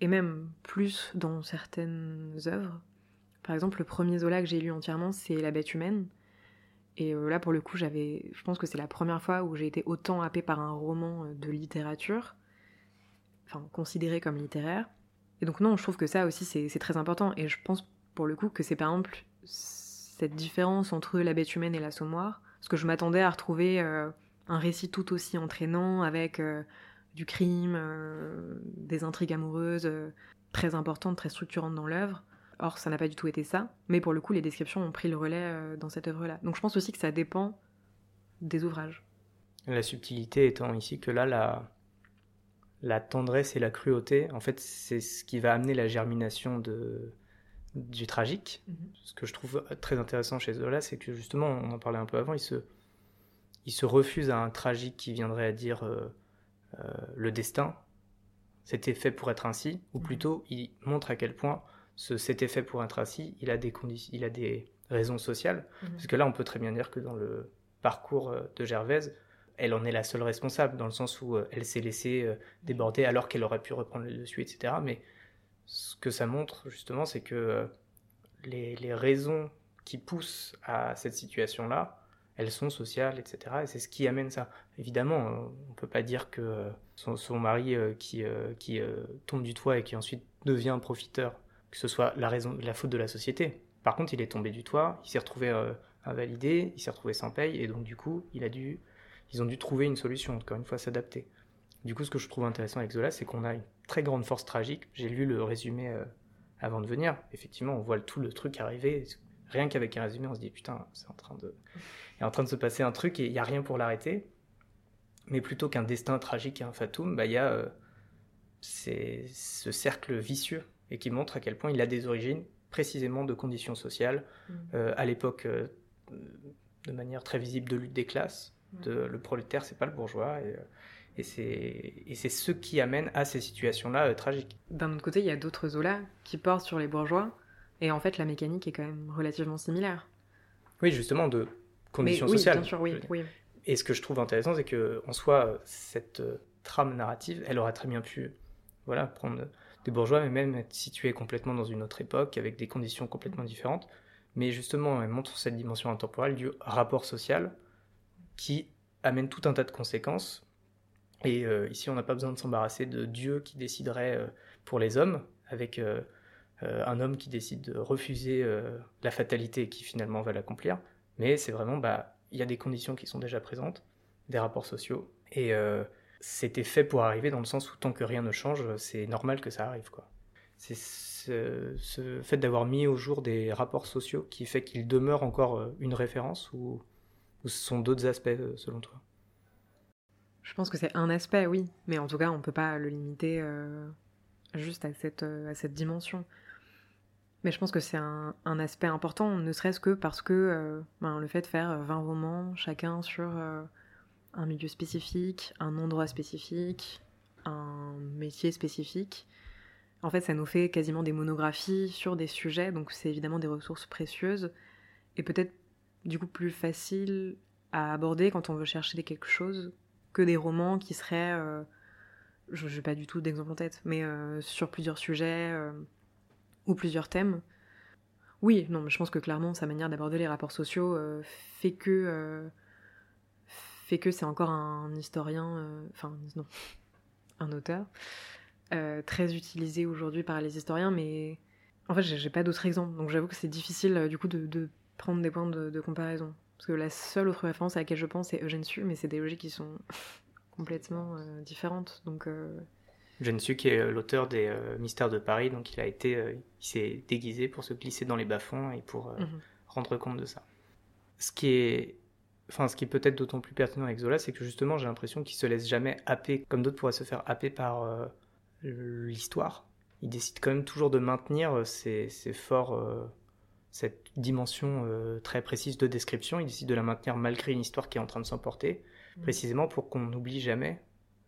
Et même plus dans certaines œuvres. Par exemple, le premier Zola que j'ai lu entièrement, c'est La bête humaine. Et euh, là, pour le coup, j'avais, je pense que c'est la première fois où j'ai été autant happée par un roman euh, de littérature, enfin considéré comme littéraire. Et donc non, je trouve que ça aussi c'est c'est très important. Et je pense pour le coup que c'est par exemple cette différence entre la bête humaine et l'assommoir, parce que je m'attendais à retrouver euh, un récit tout aussi entraînant avec euh, du crime, euh, des intrigues amoureuses très importantes, très structurantes dans l'œuvre. Or, ça n'a pas du tout été ça. Mais pour le coup, les descriptions ont pris le relais dans cette œuvre-là. Donc je pense aussi que ça dépend des ouvrages. La subtilité étant ici que là, la, la tendresse et la cruauté, en fait, c'est ce qui va amener la germination de, du tragique. Ce que je trouve très intéressant chez Zola, c'est que justement, on en parlait un peu avant, il se, il se refuse à un tragique qui viendrait à dire euh, euh, le destin, c'était fait pour être ainsi, ou Mhm. plutôt, il montre à quel point ce c'était fait pour être ainsi, il a des, conditions, il a des raisons sociales. Parce que là, on peut très bien dire que dans le parcours euh, de Gervaise, elle en est la seule responsable, dans le sens où elle s'est laissée déborder alors qu'elle aurait pu reprendre le dessus, etc. Mais ce que ça montre, justement, c'est que euh, les, raisons qui poussent à cette situation-là, elles sont sociales, etc. Et c'est ce qui amène ça. Évidemment, euh, on ne peut pas dire que euh, son, mari qui, tombe du toit et qui ensuite devient profiteur, que ce soit la, raison, la faute de la société. Par contre, il est tombé du toit, il s'est retrouvé invalidé, il s'est retrouvé sans paye, et donc du coup, ils ont dû trouver une solution, encore une fois, s'adapter. Du coup, ce que je trouve intéressant avec Zola, c'est qu'on a une très grande force tragique. J'ai lu le résumé euh, avant de venir. Effectivement, on voit tout le truc arriver. Rien qu'avec un résumé, on se dit putain, c'est en train de, il est en train de se passer un truc et il n'y a rien pour l'arrêter. Mais plutôt qu'un destin tragique et un fatum, bah, il y a euh, c'est ce cercle vicieux et qui montre à quel point il a des origines précisément de conditions sociales, Mm. euh, à l'époque de manière très visible de lutte des classes. De, le prolétaire, c'est pas le bourgeois, et, et c'est ce qui amène à ces situations-là euh, tragiques. D'un autre côté, il y a d'autres Zola qui portent sur les bourgeois, et en fait, la mécanique est quand même relativement similaire. Oui, justement, de conditions Mais oui, sociales. bien sûr, oui, oui. Et ce que je trouve intéressant, c'est que en soi, cette euh, trame narrative, elle aurait très bien pu, voilà, prendre des bourgeois, mais même être située complètement dans une autre époque, avec des conditions complètement différentes. Mais justement, elle montre cette dimension intemporelle du rapport social qui amène tout un tas de conséquences. Et euh, ici, on n'a pas besoin de s'embarrasser de Dieu qui déciderait euh, pour les hommes, avec euh, un homme qui décide de refuser la fatalité qui finalement va l'accomplir. Mais c'est vraiment, bah, il y a des conditions qui sont déjà présentes, des rapports sociaux, et c'était fait pour arriver dans le sens où tant que rien ne change, c'est normal que ça arrive. C'est ce, fait d'avoir mis au jour des rapports sociaux qui fait qu'il demeure encore une référence ou, ce sont d'autres aspects selon toi? Je pense que c'est un aspect, oui, mais en tout cas, on peut pas le limiter euh, juste à cette, euh, à cette dimension. Mais je pense que c'est un, un aspect important, ne serait-ce que parce que euh, ben, le fait de faire 20 romans, chacun sur un milieu spécifique, un endroit spécifique, un métier spécifique. En fait, ça nous fait quasiment des monographies sur des sujets, donc c'est évidemment des ressources précieuses et peut-être du coup plus facile à aborder quand on veut chercher quelque chose que des romans qui seraient, euh, je n'ai pas du tout d'exemple en tête, mais euh, sur plusieurs sujets euh, ou plusieurs thèmes. Oui, non, mais je pense que clairement sa manière d'aborder les rapports sociaux fait que fait que c'est encore un historien, enfin non, un auteur très utilisé aujourd'hui par les historiens, mais en fait j'ai pas d'autres exemples, donc j'avoue que c'est difficile du coup de, prendre des points de, de comparaison. Parce que la seule autre référence à laquelle je pense, c'est Eugène Sue, mais c'est des logiques qui sont complètement euh, différentes. Donc, euh... Eugène Sue, qui est euh, l'auteur des euh, Mystères de Paris, donc il a été, il s'est déguisé pour se glisser dans les bas-fonds et pour mhm. rendre compte de ça. Ce qui est, enfin, ce qui est peut-être d'autant plus pertinent avec Zola, c'est que justement, j'ai l'impression qu'il se laisse jamais happer, comme d'autres pourraient se faire happer par l'histoire. Il décide quand même toujours de maintenir ses, ses forts cette dimension euh, très précise de description, il décide de la maintenir malgré une histoire qui est en train de s'emporter, mmh. précisément pour qu'on n'oublie jamais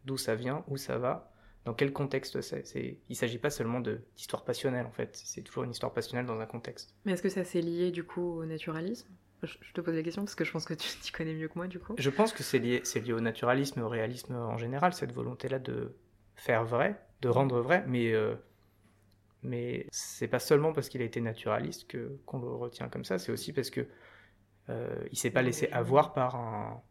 d'où ça vient, où ça va, dans quel contexte c'est. Il ne s'agit pas seulement d'histoire passionnelle, en fait, c'est toujours une histoire passionnelle dans un contexte. Mais est-ce que ça s'est lié, du coup, au naturalisme? Je, te pose la question parce que je pense que tu, tu connais mieux que moi, du coup. Je pense que c'est lié, lié au naturalisme, au réalisme en général, cette volonté-là de faire vrai, de rendre vrai, mais... Euh, mais c'est pas seulement parce qu'il a été naturaliste que qu'on le retient comme ça, c'est aussi parce que euh, il s'est pas laissé avoir par un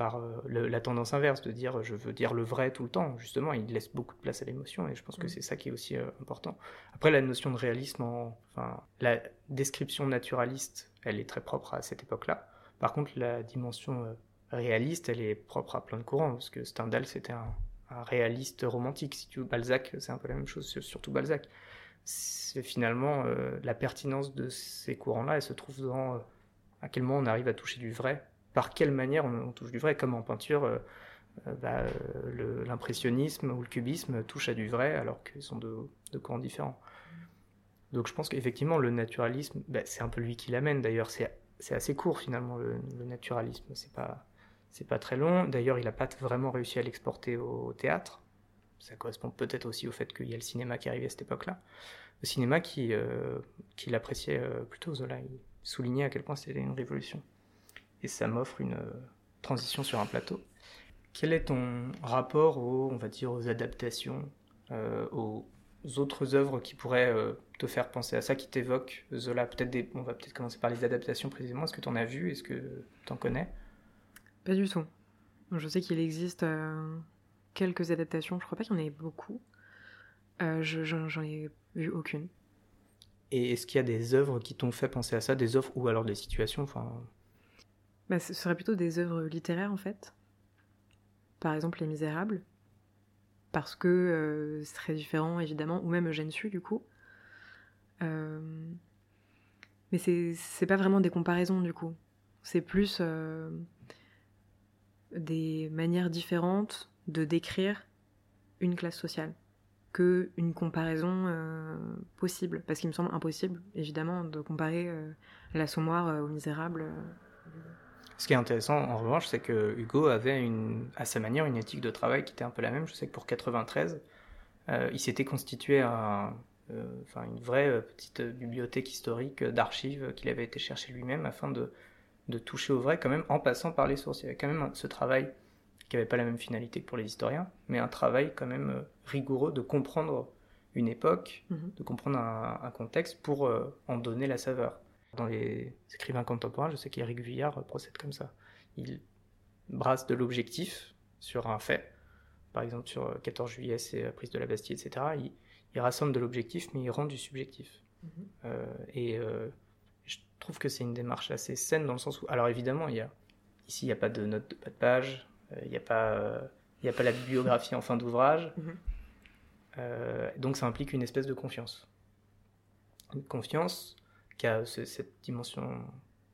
par euh, la tendance inverse de dire je veux dire le vrai tout le temps. Justement, il laisse beaucoup de place à l'émotion et je pense que c'est ça qui est aussi euh, important. Après, la notion de réalisme, enfin la description naturaliste, elle est très propre à cette époque-là. Par contre, la dimension euh, réaliste, elle est propre à plein de courants parce que Stendhal c'était un, un réaliste romantique. Si tu veux, Balzac, c'est un peu la même chose, surtout Balzac c'est finalement euh, la pertinence de ces courants-là, elle se trouve dans euh, à quel moment on arrive à toucher du vrai, par quelle manière on, touche du vrai, comme en peinture, euh, bah, l'impressionnisme ou le cubisme touchent à du vrai alors qu'ils sont de, courants différents. Donc je pense qu'effectivement le naturalisme, bah, c'est un peu lui qui l'amène. D'ailleurs, c'est assez court finalement le, naturalisme, c'est pas, pas très long, d'ailleurs il n'a pas vraiment réussi à l'exporter au théâtre, ça correspond peut-être aussi au fait qu'il y a le cinéma qui arrivait à cette époque-là. Le cinéma qui, euh, qui l'appréciait euh, plutôt Zola. Il soulignait à quel point c'était une révolution. Et ça m'offre une euh, transition sur un plateau. Quel est ton rapport aux, on va dire, aux adaptations, aux autres œuvres qui pourraient te faire penser à ça, qui t'évoquent Zola? Peut-être. On va peut-être commencer par les adaptations précisément. Est-ce que tu en as vu? Est-ce que tu en connais? Pas du tout. Je sais qu'il existe quelques adaptations. Je crois pas qu'il y en ait beaucoup. Euh, J'en ai vu aucune. Et est-ce qu'il y a des œuvres qui t'ont fait penser à ça, des œuvres ou alors des situations enfin... Bah, ce serait plutôt des œuvres littéraires en fait. Par exemple Les Misérables. Parce que euh, c'est très différent évidemment, ou même Eugène Sue du coup. Euh... Mais c'est pas vraiment des comparaisons du coup. C'est plus euh, des manières différentes de décrire une classe sociale que une comparaison euh, possible. Parce qu'il me semble impossible évidemment de comparer euh, l'assommoir euh, aux misérables ce qui est intéressant en revanche c'est que Hugo avait une, à sa manière une éthique de travail qui était un peu la même. Je sais que pour 93 il s'était constitué un, une vraie petite bibliothèque historique d'archives qu'il avait été chercher lui-même afin de, de toucher au vrai quand même en passant par les sources il y avait quand même ce travail qui n'avait pas la même finalité que pour les historiens, mais un travail quand même euh, rigoureux de comprendre une époque, mhm. de comprendre un, contexte pour euh, en donner la saveur. Dans les écrivains contemporains, je sais qu'Éric Vuillard procède comme ça. Il brasse de l'objectif sur un fait, par exemple sur 14 euh, juillet, c'est la prise de la Bastille, etc. Il, rassemble de l'objectif, mais il rend du subjectif. Mhm. et je trouve que c'est une démarche assez saine dans le sens où, alors évidemment, il y a, ici, il n'y a pas de notes de pas de page, il euh, n'y a, pas, euh, a pas la bibliographie en fin d'ouvrage. Mhm. Euh, donc ça implique une espèce de confiance. Une confiance qui a cette dimension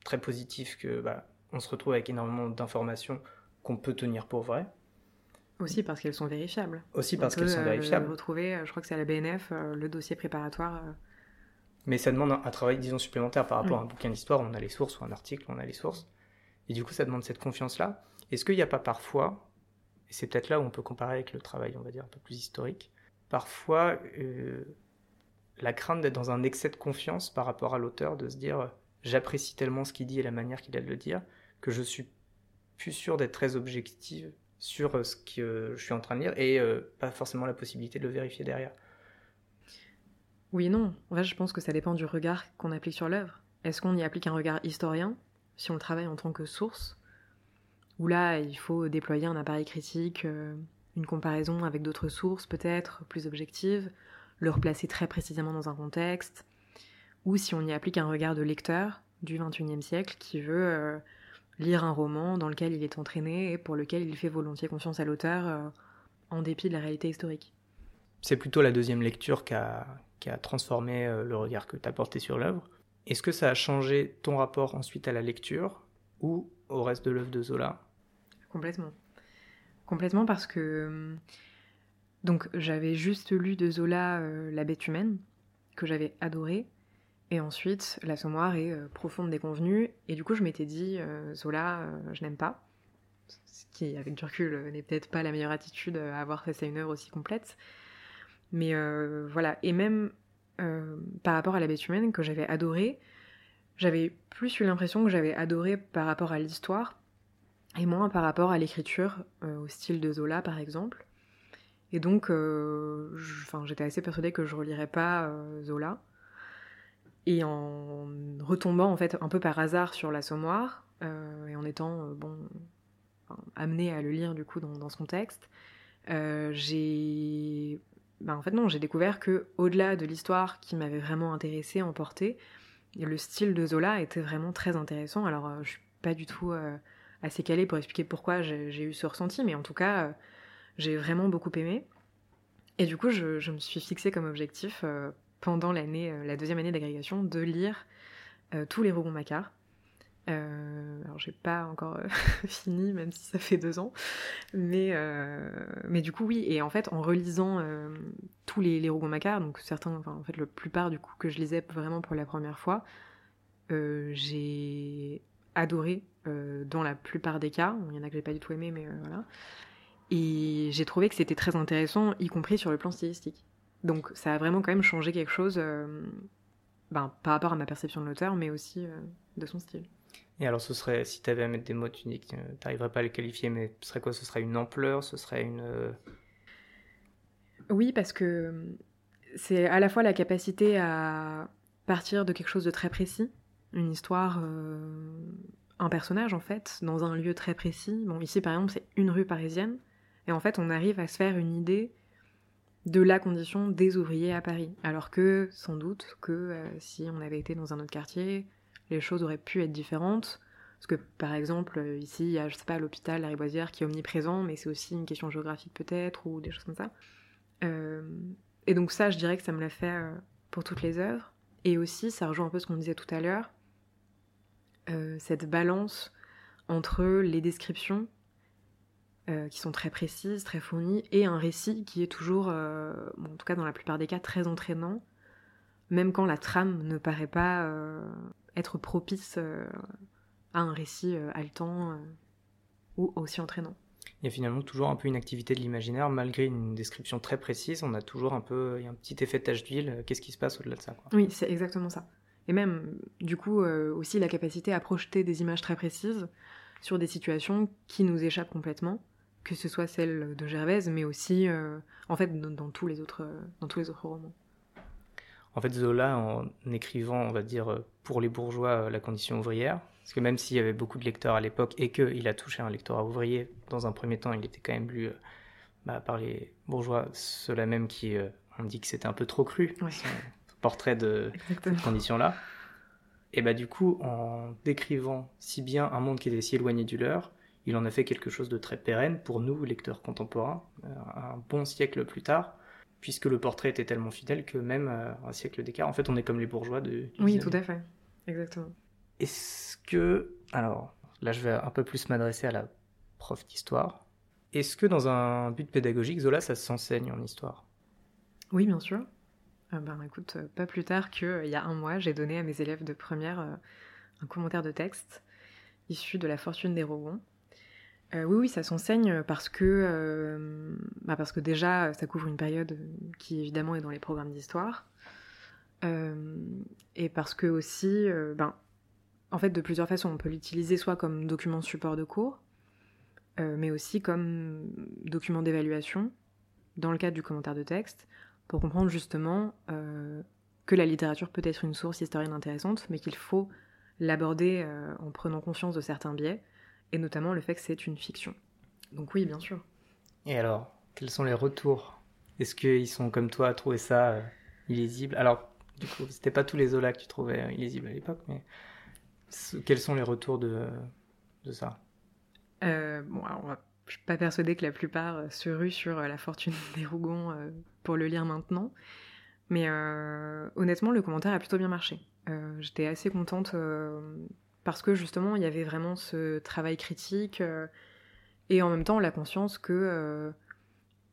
très positive que bah, on se retrouve avec énormément d'informations qu'on peut tenir pour vraies. Aussi parce qu'elles sont vérifiables. Aussi parce qu'elles sont vérifiables. retrouver, je crois que c'est à la BNF, le dossier préparatoire. Mais ça demande un, travail, disons, supplémentaire par rapport à un bouquin d'histoire. On a les sources ou un article, on a les sources. Et du coup, ça demande cette confiance-là. Est-ce qu'il n'y a pas parfois, et c'est peut-être là où on peut comparer avec le travail, on va dire, un peu plus historique, parfois euh, la crainte d'être dans un excès de confiance par rapport à l'auteur, de se dire euh, j'apprécie tellement ce qu'il dit et la manière qu'il a de le dire, que je suis plus sûr d'être très objective sur euh, ce que je suis en train de lire et pas forcément la possibilité de le vérifier derrière? Oui et non. En je pense que ça dépend du regard qu'on applique sur l'œuvre. Est-ce qu'on y applique un regard historien, si on travaille en tant que source, où là, il faut déployer un appareil critique, euh, une comparaison avec d'autres sources peut-être, plus objectives, le replacer très précisément dans un contexte, ou si on y applique un regard de lecteur du XXIe siècle qui veut euh, lire un roman dans lequel il est entraîné et pour lequel il fait volontiers confiance à l'auteur euh, en dépit de la réalité historique. C'est plutôt la deuxième lecture qui a, qui a transformé le regard que tu as porté sur l'œuvre. Est-ce que ça a changé ton rapport ensuite à la lecture ou au reste de l'œuvre de Zola? Complètement. Complètement parce que donc j'avais juste lu de Zola euh, La bête humaine que j'avais adoré et ensuite L'Assommoir est euh, profonde déconvenue et du coup je m'étais dit euh, Zola je n'aime pas. Ce qui avec du recul n'est peut-être pas la meilleure attitude à avoir face à une œuvre aussi complète. Mais voilà. Et même euh, par rapport à la bête humaine que j'avais adoré, j'avais plus eu l'impression que j'avais adoré par rapport à l'histoire et moins par rapport à l'écriture, euh, au style de Zola par exemple. Et donc, euh, j'étais assez persuadée que je relirais pas Zola. Et en retombant en fait un peu par hasard sur l'assommoir et en étant bon amenée à le lire du coup dans, dans ce contexte, j'ai bah, en fait non, j'ai découvert que au-delà de l'histoire qui m'avait vraiment intéressée, emportée, le style de Zola était vraiment très intéressant. Alors euh, je suis pas du tout euh, assez calée pour expliquer pourquoi j'ai eu ce ressenti, mais en tout cas euh, j'ai vraiment beaucoup aimé. Et du coup je, me suis fixée comme objectif pendant l'année, la deuxième année d'agrégation, de lire tous les Rougon Macquart. Euh, alors j'ai pas encore euh, fini, même si ça fait deux ans, mais euh, mais du coup oui. Et en fait, en relisant euh, tous les, Rougon-Macquart, donc certains, enfin en fait la plupart du coup que je lisais vraiment pour la première fois, euh, j'ai adoré dans la plupart des cas. Il y en a que j'ai pas du tout aimé, mais voilà. Et j'ai trouvé que c'était très intéressant, y compris sur le plan stylistique. Donc ça a vraiment quand même changé quelque chose, ben, par rapport à ma perception de l'auteur, mais aussi de son style. Et alors, ce serait, si tu avais à mettre des mots, tu n'arriverais pas à les qualifier, mais ce serait quoi? Ce serait une ampleur? Ce serait une. Euh, oui, parce que c'est à la fois la capacité à partir de quelque chose de très précis, une histoire, euh, un personnage en fait, dans un lieu très précis. Bon, ici par exemple, c'est une rue parisienne, et en fait, on arrive à se faire une idée de la condition des ouvriers à Paris. Alors que, sans doute, que euh, si on avait été dans un autre quartier, les choses auraient pu être différentes. Parce que par exemple, ici, il y a, je sais pas, l'hôpital, la Riboisière qui est omniprésent, mais c'est aussi une question géographique peut-être, ou des choses comme ça. Euh, et donc ça, je dirais que ça me l'a fait euh, pour toutes les œuvres. Et aussi, ça rejoint un peu ce qu'on disait tout à l'heure, euh, cette balance entre les descriptions qui sont très précises, très fournies, et un récit qui est toujours, en tout cas dans la plupart des cas, très entraînant, même quand la trame ne paraît pas être propice euh, à un récit euh, haletant euh, ou aussi entraînant. Il y a finalement toujours un peu une activité de l'imaginaire, malgré une description très précise, on a toujours un peu un petit effet de tache d'huile, qu'est-ce qui se passe au-delà de ça quoi. Oui, c'est exactement ça. Et même, du coup, aussi la capacité à projeter des images très précises sur des situations qui nous échappent complètement, que ce soit celle de Gervaise, mais aussi, en fait, dans, tous les autres, dans tous les autres romans. En fait, Zola, en écrivant, on va dire, pour les bourgeois, euh, la condition ouvrière, parce que même s'il y avait beaucoup de lecteurs à l'époque et qu'il a touché un lectorat ouvrier, dans un premier temps, il était quand même lu euh, bah, par les bourgeois, ceux-là même qui euh, ont dit que c'était un peu trop cru, portrait de cette condition-là. Et bah du coup, en décrivant si bien un monde qui était si éloigné du leur, il en a fait quelque chose de très pérenne pour nous, lecteurs contemporains, un bon siècle plus tard, puisque le portrait était tellement fidèle que même euh, un siècle d'écart, en fait, on est comme les bourgeois de. Oui, tout à fait, exactement. Est-ce que, alors, là, je vais un peu plus m'adresser à la prof d'histoire. Est-ce que dans un but pédagogique, Zola, ça s'enseigne en histoire? Oui, bien sûr. Euh, ben, écoute, euh, pas plus tard qu'il y a un mois, j'ai donné à mes élèves de première un commentaire de texte issu de La Fortune des Rogons, Euh, oui, oui, ça s'enseigne parce que, euh, bah parce que déjà, ça couvre une période qui évidemment est dans les programmes d'histoire. Euh, et parce que aussi, euh, ben, en fait, de plusieurs façons, on peut l'utiliser soit comme document support de cours, euh, mais aussi comme document d'évaluation, dans le cadre du commentaire de texte, pour comprendre justement euh, que la littérature peut être une source historienne intéressante, mais qu'il faut l'aborder euh, en prenant conscience de certains biais, et notamment le fait que c'est une fiction. Donc oui, bien sûr. Et alors, quels sont les retours? Est-ce qu'ils sont comme toi à trouver ça euh, illisible? Alors, du coup, c'était pas tous les Zola que tu trouvais illisibles à l'époque, mais quels sont les retours de, de ça? Euh, bon, alors, on va- je suis pas persuadée que la plupart euh, se ruent sur euh, La fortune des Rougons euh, pour le lire maintenant. Mais honnêtement, le commentaire a plutôt bien marché. J'étais assez contente parce que justement, il y avait vraiment ce travail critique et en même temps la conscience que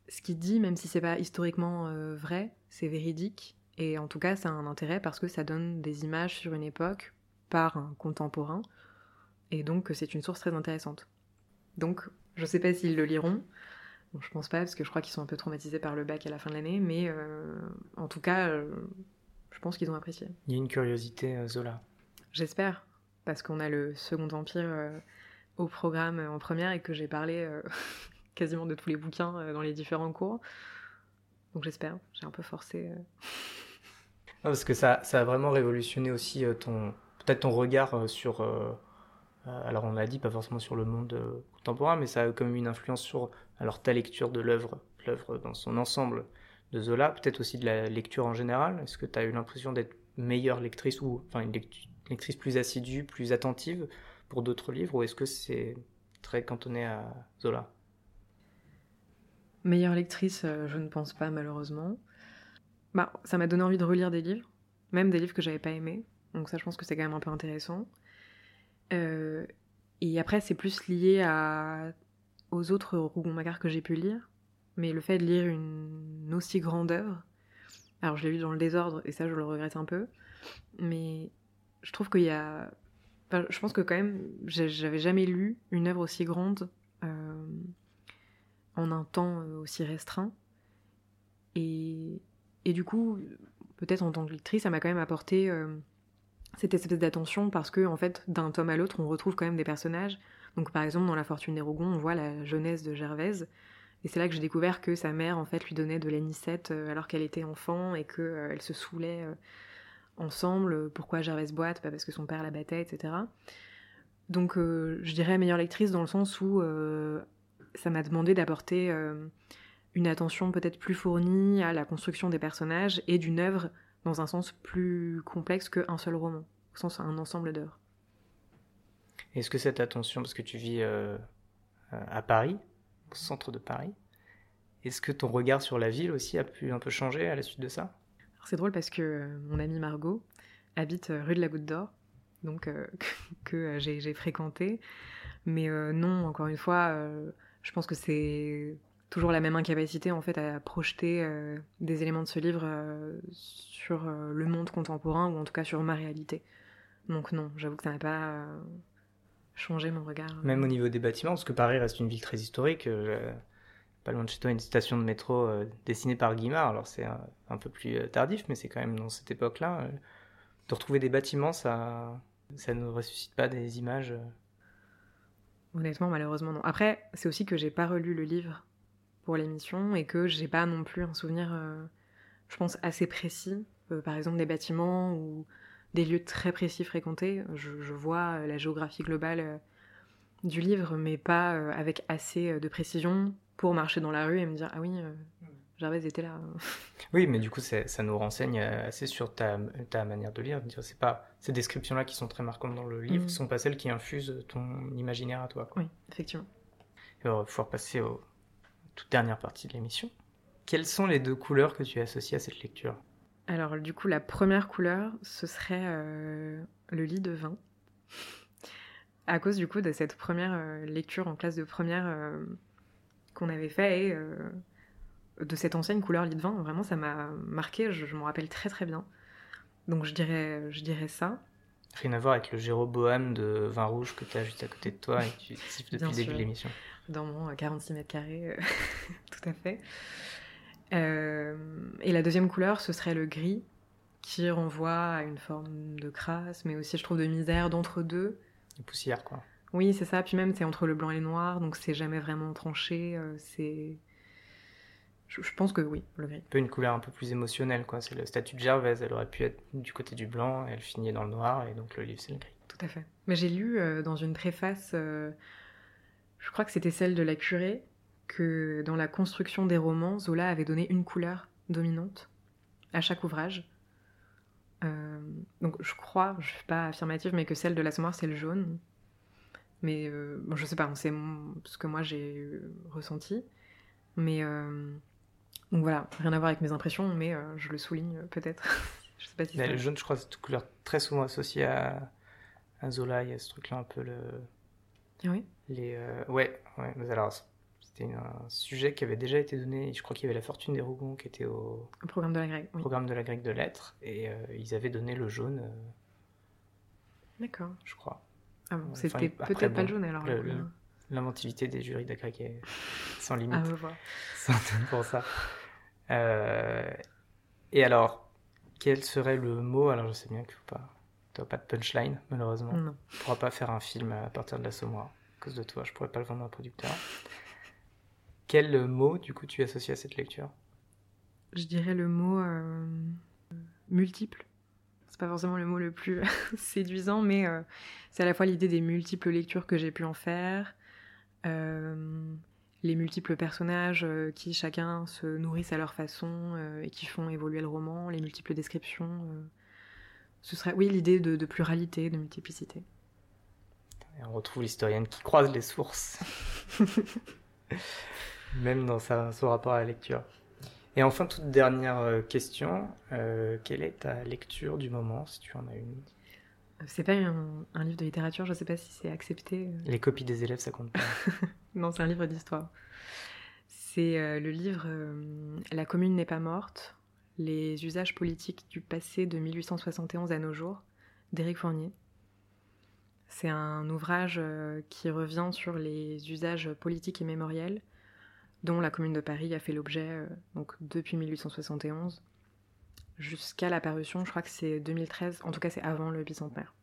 ce qu'il dit, même si c'est pas historiquement vrai, c'est véridique. Et en tout cas, ça a un intérêt parce que ça donne des images sur une époque par un contemporain. Et donc, c'est une source très intéressante. Donc, je sais pas s'ils le liront. Bon, je pense pas, parce que je crois qu'ils sont un peu traumatisés par le bac à la fin de l'année, mais euh, en tout cas, euh, je pense qu'ils ont apprécié. Il y a une curiosité euh, Zola. J'espère, parce qu'on a le Second Empire au programme en première et que j'ai parlé quasiment de tous les bouquins dans les différents cours. Donc j'espère, j'ai un peu forcé. Ah, parce que ça, ça a vraiment révolutionné aussi ton, peut-être ton regard sur, alors on l'a dit, pas forcément sur le monde euh, contemporain, mais ça a quand même une influence sur alors ta lecture de l'œuvre, l'œuvre dans son ensemble de Zola, peut-être aussi de la lecture en général. Est-ce que tu as eu l'impression d'être meilleure lectrice ou enfin une lectrice plus assidue, plus attentive pour d'autres livres, ou est-ce que c'est très cantonné à Zola? Meilleure lectrice, euh, je ne pense pas malheureusement. Bah, ça m'a donné envie de relire des livres, même des livres que j'avais pas aimés. Donc ça, je pense que c'est quand même un peu intéressant. Euh, et après, c'est plus lié à... aux autres Rougon-Macquart que j'ai pu lire. Mais le fait de lire une aussi grande œuvre, alors je l'ai lu dans le désordre et ça, je le regrette un peu. Mais je trouve qu'il y a... je pense que quand même, j'avais jamais lu une œuvre aussi grande. euh, en un temps euh, aussi restreint. Et, et du coup, peut-être en tant que lectrice, ça m'a quand même apporté cette espèce d'attention parce que, en fait, d'un tome à l'autre, on retrouve quand même des personnages. Donc, par exemple, dans La Fortune des Rougon, on voit la jeunesse de Gervaise. Et c'est là que j'ai découvert que sa mère, en fait, lui donnait de l'anisette euh, alors qu'elle était enfant et qu'elle se saoulait euh, ensemble. Pourquoi Gervaise boite? Parce que son père la battait, etc. Donc, euh, je dirais meilleure lectrice dans le sens où euh, ça m'a demandé d'apporter euh, une attention peut-être plus fournie à la construction des personnages et d'une œuvre dans un sens plus complexe qu'un seul roman, au sens un ensemble d'œuvres. Est-ce que cette attention, parce que tu vis euh, à Paris, au centre de Paris, est-ce que ton regard sur la ville aussi a pu un peu changer à la suite de ça? C'est drôle parce que euh, mon amie Margot habite euh, rue de la Goutte d'Or, donc euh, que, que, euh, j'ai fréquenté. Mais euh, non, encore une fois, euh, je pense que c'est toujours la même incapacité en fait à projeter euh, des éléments de ce livre euh, sur euh, le monde contemporain ou en tout cas sur ma réalité. Donc non, j'avoue que ça n'a pas changé mon regard. Même au niveau des bâtiments, parce que Paris reste une ville très historique. pas loin de chez toi, une station de métro dessinée par Guimard. Alors c'est un, un peu plus tardif, mais c'est quand même dans cette époque-là. de retrouver des bâtiments, ça, ça ne ressuscite pas des images. Honnêtement, malheureusement, non. Après, c'est aussi que j'ai pas relu le livre pour l'émission et que j'ai pas non plus un souvenir, euh, je pense, assez précis. Euh, par exemple, des bâtiments ou des lieux très précis fréquentés. Je, je vois euh, la géographie globale du livre, mais pas avec assez de précision pour marcher dans la rue et me dire Ah oui, euh, Gervaise était là. Oui, mais du coup, ça nous renseigne assez sur ta, ta manière de lire. C'est pas ces descriptions-là qui sont très marquantes dans le livre, Mhm. sont pas celles qui infusent ton imaginaire à toi. quoi. Oui, effectivement. Et on va pouvoir passer aux toute dernière partie de l'émission. Quelles sont les deux couleurs que tu associes à cette lecture? Alors, du coup, la première couleur, ce serait euh, le lit de vin. À cause, du coup, de cette première euh, lecture en classe de première euh, qu'on avait fait et de cette ancienne couleur lit de vin. Vraiment, ça m'a marqué, je, je m'en rappelle très très bien. Donc, je dirais, je dirais ça. Rien à voir avec le Jéroboam de vin rouge que tu as juste à côté de toi et que tu siffles depuis le début de l'émission. dans mon euh, 46 mètres carrés, euh, tout à fait. Euh, et la deuxième couleur, ce serait le gris, qui renvoie à une forme de crasse, mais aussi, je trouve, de misère, d'entre-deux. Les poussières, quoi. Oui, c'est ça. Puis même, c'est entre le blanc et le noir, donc c'est jamais vraiment tranché. euh, c'est. Je, je pense que oui, le gris. Un peu une couleur un peu plus émotionnelle, quoi. C'est le statut de Gervaise. Elle aurait pu être du côté du blanc, et elle finit dans le noir, et donc le livre, c'est le gris. Tout à fait. Mais j'ai lu euh, dans une préface, euh, je crois que c'était celle de la curée, que dans la construction des romans, Zola avait donné une couleur dominante à chaque ouvrage. Euh, donc je crois, je suis pas affirmative, mais que celle de l'Assommoir c'est le jaune. Mais euh, bon, je sais pas, c'est ce que moi j'ai ressenti. Mais euh, donc voilà, rien à voir avec mes impressions, mais euh, je le souligne euh, peut-être. je sais pas si Mais le jaune, je crois, c'est une couleur très souvent associée à, à Zola. Il y a ce truc-là un peu le. Ah oui? Les, euh, Ouais, ouais. Mais alors, c'était un sujet qui avait déjà été donné. Je crois qu'il y avait La Fortune des Rougons qui était au programme de la grecque. Oui. programme de la grecque de lettres. Et euh, ils avaient donné le jaune, euh, D'accord. je crois. Ah bon, Enfin, c'était peut-être bon, pas le jaune alors. couleur. L'inventivité des jurys d'agrég est sans limite. Sans doute pour ça. Euh, Et alors, quel serait le mot Alors, je sais bien pas. Tu n'as pas de punchline, malheureusement. Non. On ne pourra pas faire un film à partir de l'assommoir. À cause de toi, je pourrais pas le vendre à un producteur. Quel mot, du coup, tu associes à cette lecture? Je dirais le mot euh, multiple. C'est pas forcément le mot le plus séduisant, mais euh, c'est à la fois l'idée des multiples lectures que j'ai pu en faire, euh, les multiples personnages euh, qui chacun se nourrissent à leur façon euh, et qui font évoluer le roman, les multiples descriptions. euh. Ce serait, oui, l'idée de, de pluralité, de multiplicité. Et on retrouve l'historienne qui croise les sources. Même dans sa, son rapport à la lecture. Et enfin, toute dernière question. euh, quelle est ta lecture du moment, si tu en as une? C'est pas un, un livre de littérature, je sais pas si c'est accepté. Les copies des élèves, ça compte pas. Non, c'est un livre d'histoire. C'est euh, le livre euh, La commune n'est pas morte, les usages politiques du passé de 1871 à nos jours, d'Éric Fournier. C'est un ouvrage euh, qui revient sur les usages politiques et mémoriels dont la commune de Paris a fait l'objet donc depuis 1871 jusqu'à la parution, je crois que c'est 2013, en tout cas c'est avant le bicentenaire.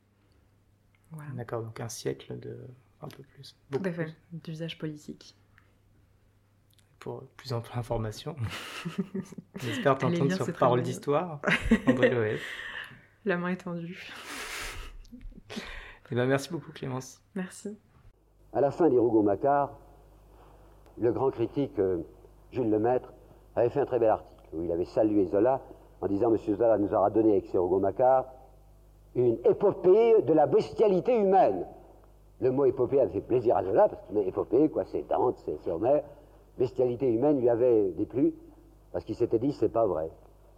Voilà. D'accord, donc un siècle de. Un peu plus. Tout Beaucoup à fait, plus. d'usage politique. Pour plus ample information. J'espère t'entendre sur Parole d'Histoire. André Loès. La main est tendue. Eh ben, merci beaucoup, Clémence. Merci. À la fin des Rougon-Macquart, le grand critique euh, Jules Lemaître avait fait un très bel article où il avait salué Zola en disant Monsieur Zola nous aura donné avec ses Rougon-Macquart une épopée de la bestialité humaine. Le mot épopée avait fait plaisir à Zola parce que épopée, quoi, c'est Dante, c'est Homère. Bestialité humaine lui avait déplu parce qu'il s'était dit c'est pas vrai.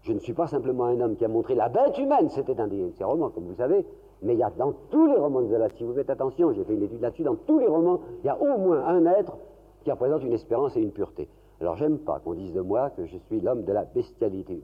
Je ne suis pas simplement un homme qui a montré la bête humaine, c'était un de ses romans, comme vous savez, mais il y a dans tous les romans de Zola, si vous faites attention, j'ai fait une étude là-dessus, dans tous les romans, il y a au moins un être qui représente une espérance et une pureté. Alors j'aime pas qu'on dise de moi que je suis l'homme de la bestialité